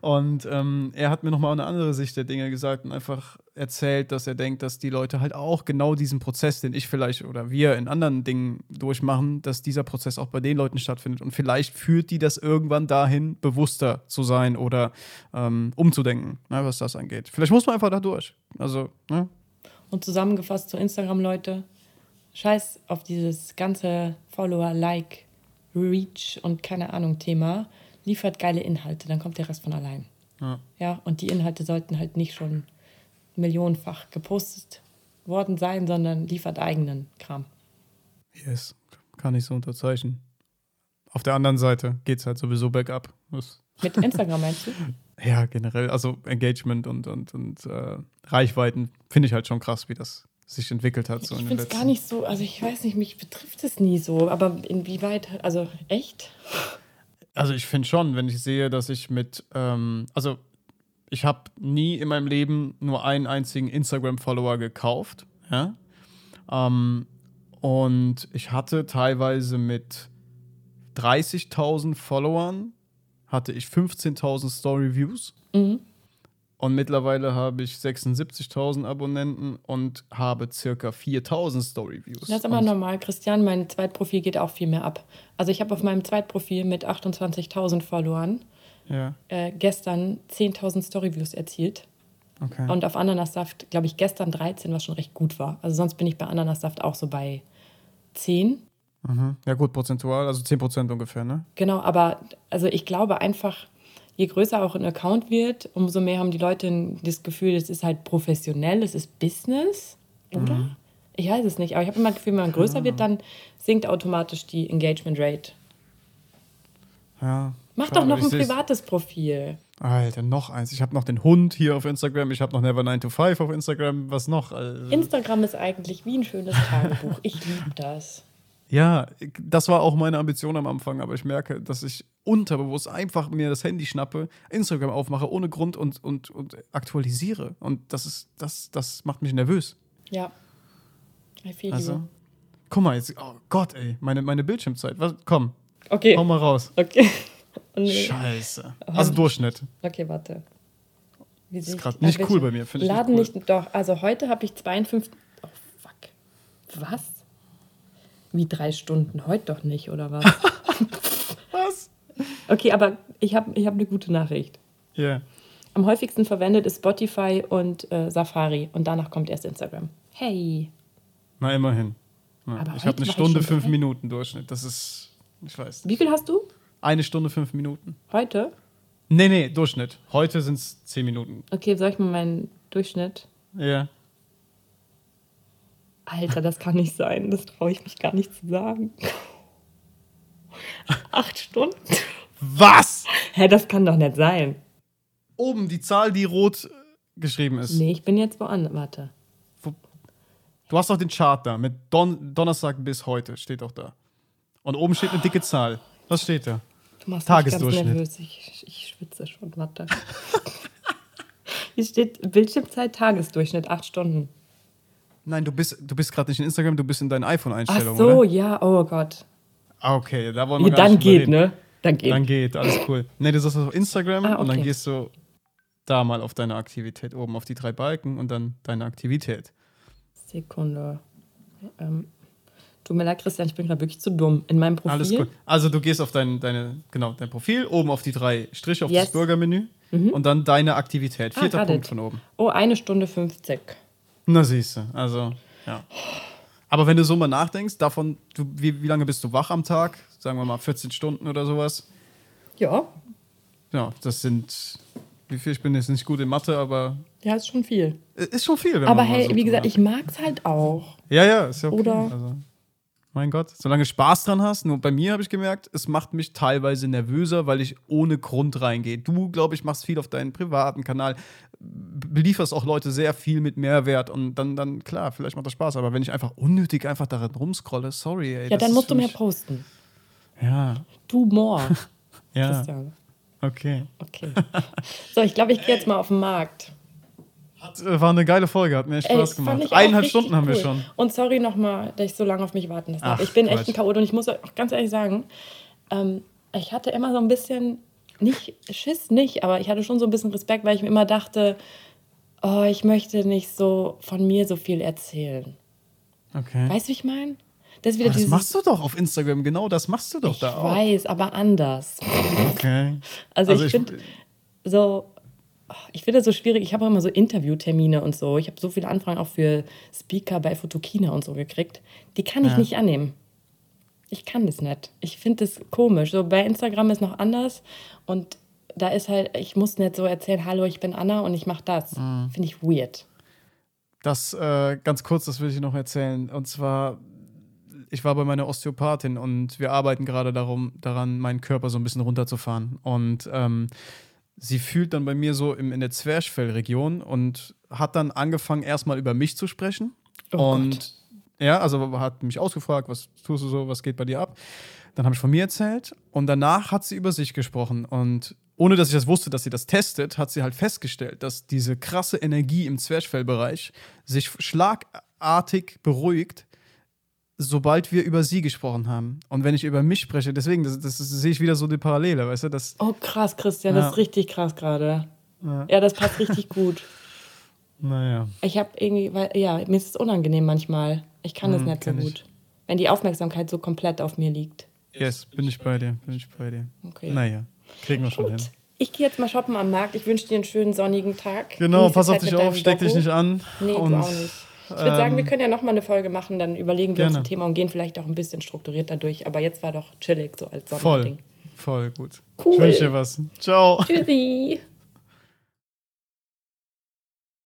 Und ähm, er hat mir nochmal eine andere Sicht der Dinge gesagt und einfach erzählt, dass er denkt, dass die Leute halt auch genau diesen Prozess, den ich vielleicht oder wir in anderen Dingen durchmachen, dass dieser Prozess auch bei den Leuten stattfindet. Und vielleicht führt die das irgendwann dahin, bewusster zu sein oder ähm, umzudenken, ne, was das angeht. Vielleicht muss man einfach da durch. Also, ne? Und zusammengefasst zu Instagram, Leute, scheiß auf dieses ganze Follower, Like, Reach und keine Ahnung Thema. Liefert geile Inhalte, dann kommt der Rest von allein. Ja. Ja, und die Inhalte sollten halt nicht schon millionenfach gepostet worden sein, sondern liefert eigenen Kram. Yes, kann ich so unterzeichnen. Auf der anderen Seite geht es halt sowieso bergab. Das Mit Instagram meinst du? Ja, generell, also Engagement und, und, und äh, Reichweiten finde ich halt schon krass, wie das sich entwickelt hat. So Ich finde es gar nicht so, also ich weiß nicht, mich betrifft es nie so, aber inwieweit, also echt? Also ich finde schon, wenn ich sehe, dass ich mit, ähm, also ich habe nie in meinem Leben nur einen einzigen Instagram-Follower gekauft, ja. Ähm, und ich hatte teilweise mit 30.000 Followern hatte ich 15.000 Story-Views. Mhm. Und mittlerweile habe ich 76.000 Abonnenten und habe circa 4.000 Story-Views. Das ist aber Und- normal, Christian. Mein Zweitprofil geht auch viel mehr ab. Also ich habe auf meinem Zweitprofil mit 28.000 Followern Ja, äh, gestern 10.000 Storyviews erzielt. okay. Und auf Ananassaft, glaube ich, gestern 13, was schon recht gut war. Also sonst bin ich bei Ananassaft auch so bei 10. Mhm. Ja, gut, prozentual, also 10% ungefähr, ne? Genau, aber also ich glaube einfach, je größer auch ein Account wird, umso mehr haben die Leute das Gefühl, es ist halt professionell, es ist Business, oder? Ich weiß es nicht, aber ich habe immer das Gefühl, wenn man größer wird, dann sinkt automatisch die Engagement Rate. Ja. Mach doch noch ein privates Profil. Alter, noch eins. Ich habe noch den Hund hier auf Instagram, ich habe noch Never 9 to 5 auf Instagram. Was noch? Also, Instagram ist eigentlich wie ein schönes Tagebuch. Ich liebe das. Ja, das war auch meine Ambition am Anfang, aber ich merke, dass ich unterbewusst einfach mir das Handy schnappe, Instagram aufmache ohne Grund und, und, und aktualisiere. Und das ist, das, das macht mich nervös. Ja. Also, guck mal, jetzt, oh Gott, ey, meine, meine Bildschirmzeit. Was, komm, Okay. hau mal raus. Okay. Oh, nee. Scheiße. Also Durchschnitt. Okay, warte. Wie Ist sehe ich- grad nicht Ah, cool bei mir, finde ich nicht Laden cool. nicht, doch. Also heute habe ich 52. Oh, fuck. Was? Wie drei Stunden? Heute doch nicht, oder was? Was? okay, aber ich habe ich hab eine gute Nachricht. Ja. Am häufigsten verwendet ist Spotify und äh, Safari und danach kommt erst Instagram. Hey. Na, immerhin. Ja, Aber ich habe eine Stunde, fünf drei. Minuten Durchschnitt. Das ist, ich weiß. Wie viel hast du Eine Stunde, fünf Minuten. heute? Nee, nee, Durchschnitt. Heute sind es zehn Minuten. Okay, sag ich mal meinen Durchschnitt. Ja. Alter, das kann nicht sein. Das traue ich mich gar nicht zu sagen. Acht Stunden? Was? Hä, das kann doch nicht sein. Oben die Zahl, die rot geschrieben ist. Nee, ich bin jetzt woanders. Warte. Du hast doch den Chart da mit Don Donnerstag bis heute, steht doch da. Und oben steht eine dicke Zahl. Was steht da? Du machst mich Tagesdurchschnitt. Ganz nervös. Ich, ich schwitze schon. Warte. Hier steht Bildschirmzeit Tagesdurchschnitt, acht Stunden. Nein, du bist, du bist gerade nicht in Instagram, du bist in deinen Ach iPhone-Einstellungen. so, oder? ja, oh Gott. Ah, okay, da wollen wir Ja, gar dann geht, reden. ne? Dann geht. Dann geht, alles cool. Nee, du sagst auf Instagram Ah, und dann okay. gehst du da mal auf deine Aktivität, oben auf die drei Balken und dann deine Aktivität. Sekunde. Ähm, tut mir leid, Christian, ich bin gerade wirklich zu dumm. In meinem Profil. Alles gut. Also du gehst auf dein, deine, genau, dein Profil, oben auf die drei Striche auf Yes. Mhm. das Bürgermenü und dann deine Aktivität. Ah, Vierter got Punkt it. von oben. Oh, eine Stunde 50. Na siehst du, also, ja. Aber wenn du so mal nachdenkst, davon, du, wie, wie lange bist du wach am Tag? Sagen wir mal 14 Stunden oder sowas. Ja, Ja, das sind, wie viel? Ich bin jetzt nicht gut in Mathe, aber ja, ist schon viel. ist schon viel. Wenn Aber man mal hey, so wie gesagt, ich mag es halt auch. Ja, ja, ist ja okay. Oder- Also, mein Gott, solange du Spaß dran hast. Nur bei mir habe ich gemerkt, es macht mich teilweise nervöser, weil ich ohne Grund reingehe. Du, glaube ich, machst viel auf deinen privaten Kanal, belieferst auch Leute sehr viel mit Mehrwert und dann, dann klar, vielleicht macht das Spaß. Aber wenn ich einfach unnötig einfach darin rumscrolle, sorry, ey. Ja, dann musst du mehr posten. Ja, Du more, ja, Christian. okay. Okay. So, ich glaube, ich gehe jetzt mal auf den Markt. Hat, äh, war eine geile Folge, hat mir echt Ey, Spaß fand gemacht. ich Eineinhalb Stunden haben wir cool. schon. Und sorry nochmal, dass ich so lange auf mich warten lassen habe. Ach, Ich bin echt Quatsch. ein Chaot und ich muss auch ganz ehrlich sagen, ähm, ich hatte immer so ein bisschen, nicht Schiss nicht, aber ich hatte schon so ein bisschen Respekt, weil ich mir immer dachte, oh, ich möchte nicht so von mir so viel erzählen. Okay. Weißt du, wie ich meine? Das Aber das dieses, machst du doch auf Instagram, genau das machst du doch ich da auch. weiß, aber anders. Okay. Also, Also ich ich- finde so, ich finde das so schwierig. Ich habe auch immer so Interviewtermine und so. Ich habe so viele Anfragen auch für Speaker bei Fotokina und so gekriegt. Die kann ich Ja. nicht annehmen. Ich kann das nicht. Ich finde das komisch. So bei Instagram ist noch anders und da ist halt, ich muss nicht so erzählen, hallo, ich bin Anna und ich mache das. Mhm. Finde ich weird. Das äh, ganz kurz, das will ich noch erzählen. Und zwar, ich war bei meiner Osteopathin und wir arbeiten gerade darum, daran, meinen Körper so ein bisschen runterzufahren. Und ähm, sie fühlt dann bei mir so im, in der Zwerchfellregion und hat dann angefangen, erstmal über mich zu sprechen. Oh und Gott. ja, also hat mich ausgefragt, was tust du so, was geht bei dir ab? Dann habe ich von mir erzählt und danach hat sie über sich gesprochen. Und ohne dass ich das wusste, dass sie das testet, hat sie halt festgestellt, dass diese krasse Energie im Zwerchfellbereich sich schlagartig beruhigt, sobald wir über sie gesprochen haben. Und wenn ich über mich spreche, deswegen, das, das, sehe ich wieder so die Parallele, weißt du? Das, Oh, krass, Christian, Ja. das ist richtig krass gerade. Ja. Ja, das passt richtig gut. naja. Ich habe irgendwie, weil, ja, mir ist es unangenehm manchmal. Ich kann das Hm, nicht so kenn ich. gut. Wenn die Aufmerksamkeit so komplett auf mir liegt. Yes, bin ich bei dir, bin ich bei dir. Okay. Naja, kriegen wir schon hin. Ich gehe jetzt mal shoppen am Markt. Ich wünsche dir einen schönen sonnigen Tag. Genau, Genieß pass auf dich auf, steck dich nicht an. Nee, und, du auch nicht. Ich würde sagen, wir ähm, können ja noch mal eine Folge machen, dann überlegen wir uns gerne. ein Thema und gehen vielleicht auch ein bisschen strukturierter durch. Aber jetzt war doch chillig, so als Voll, Sommerding. voll gut. Cool. Ich wünsche dir was. Ciao. Tschüssi.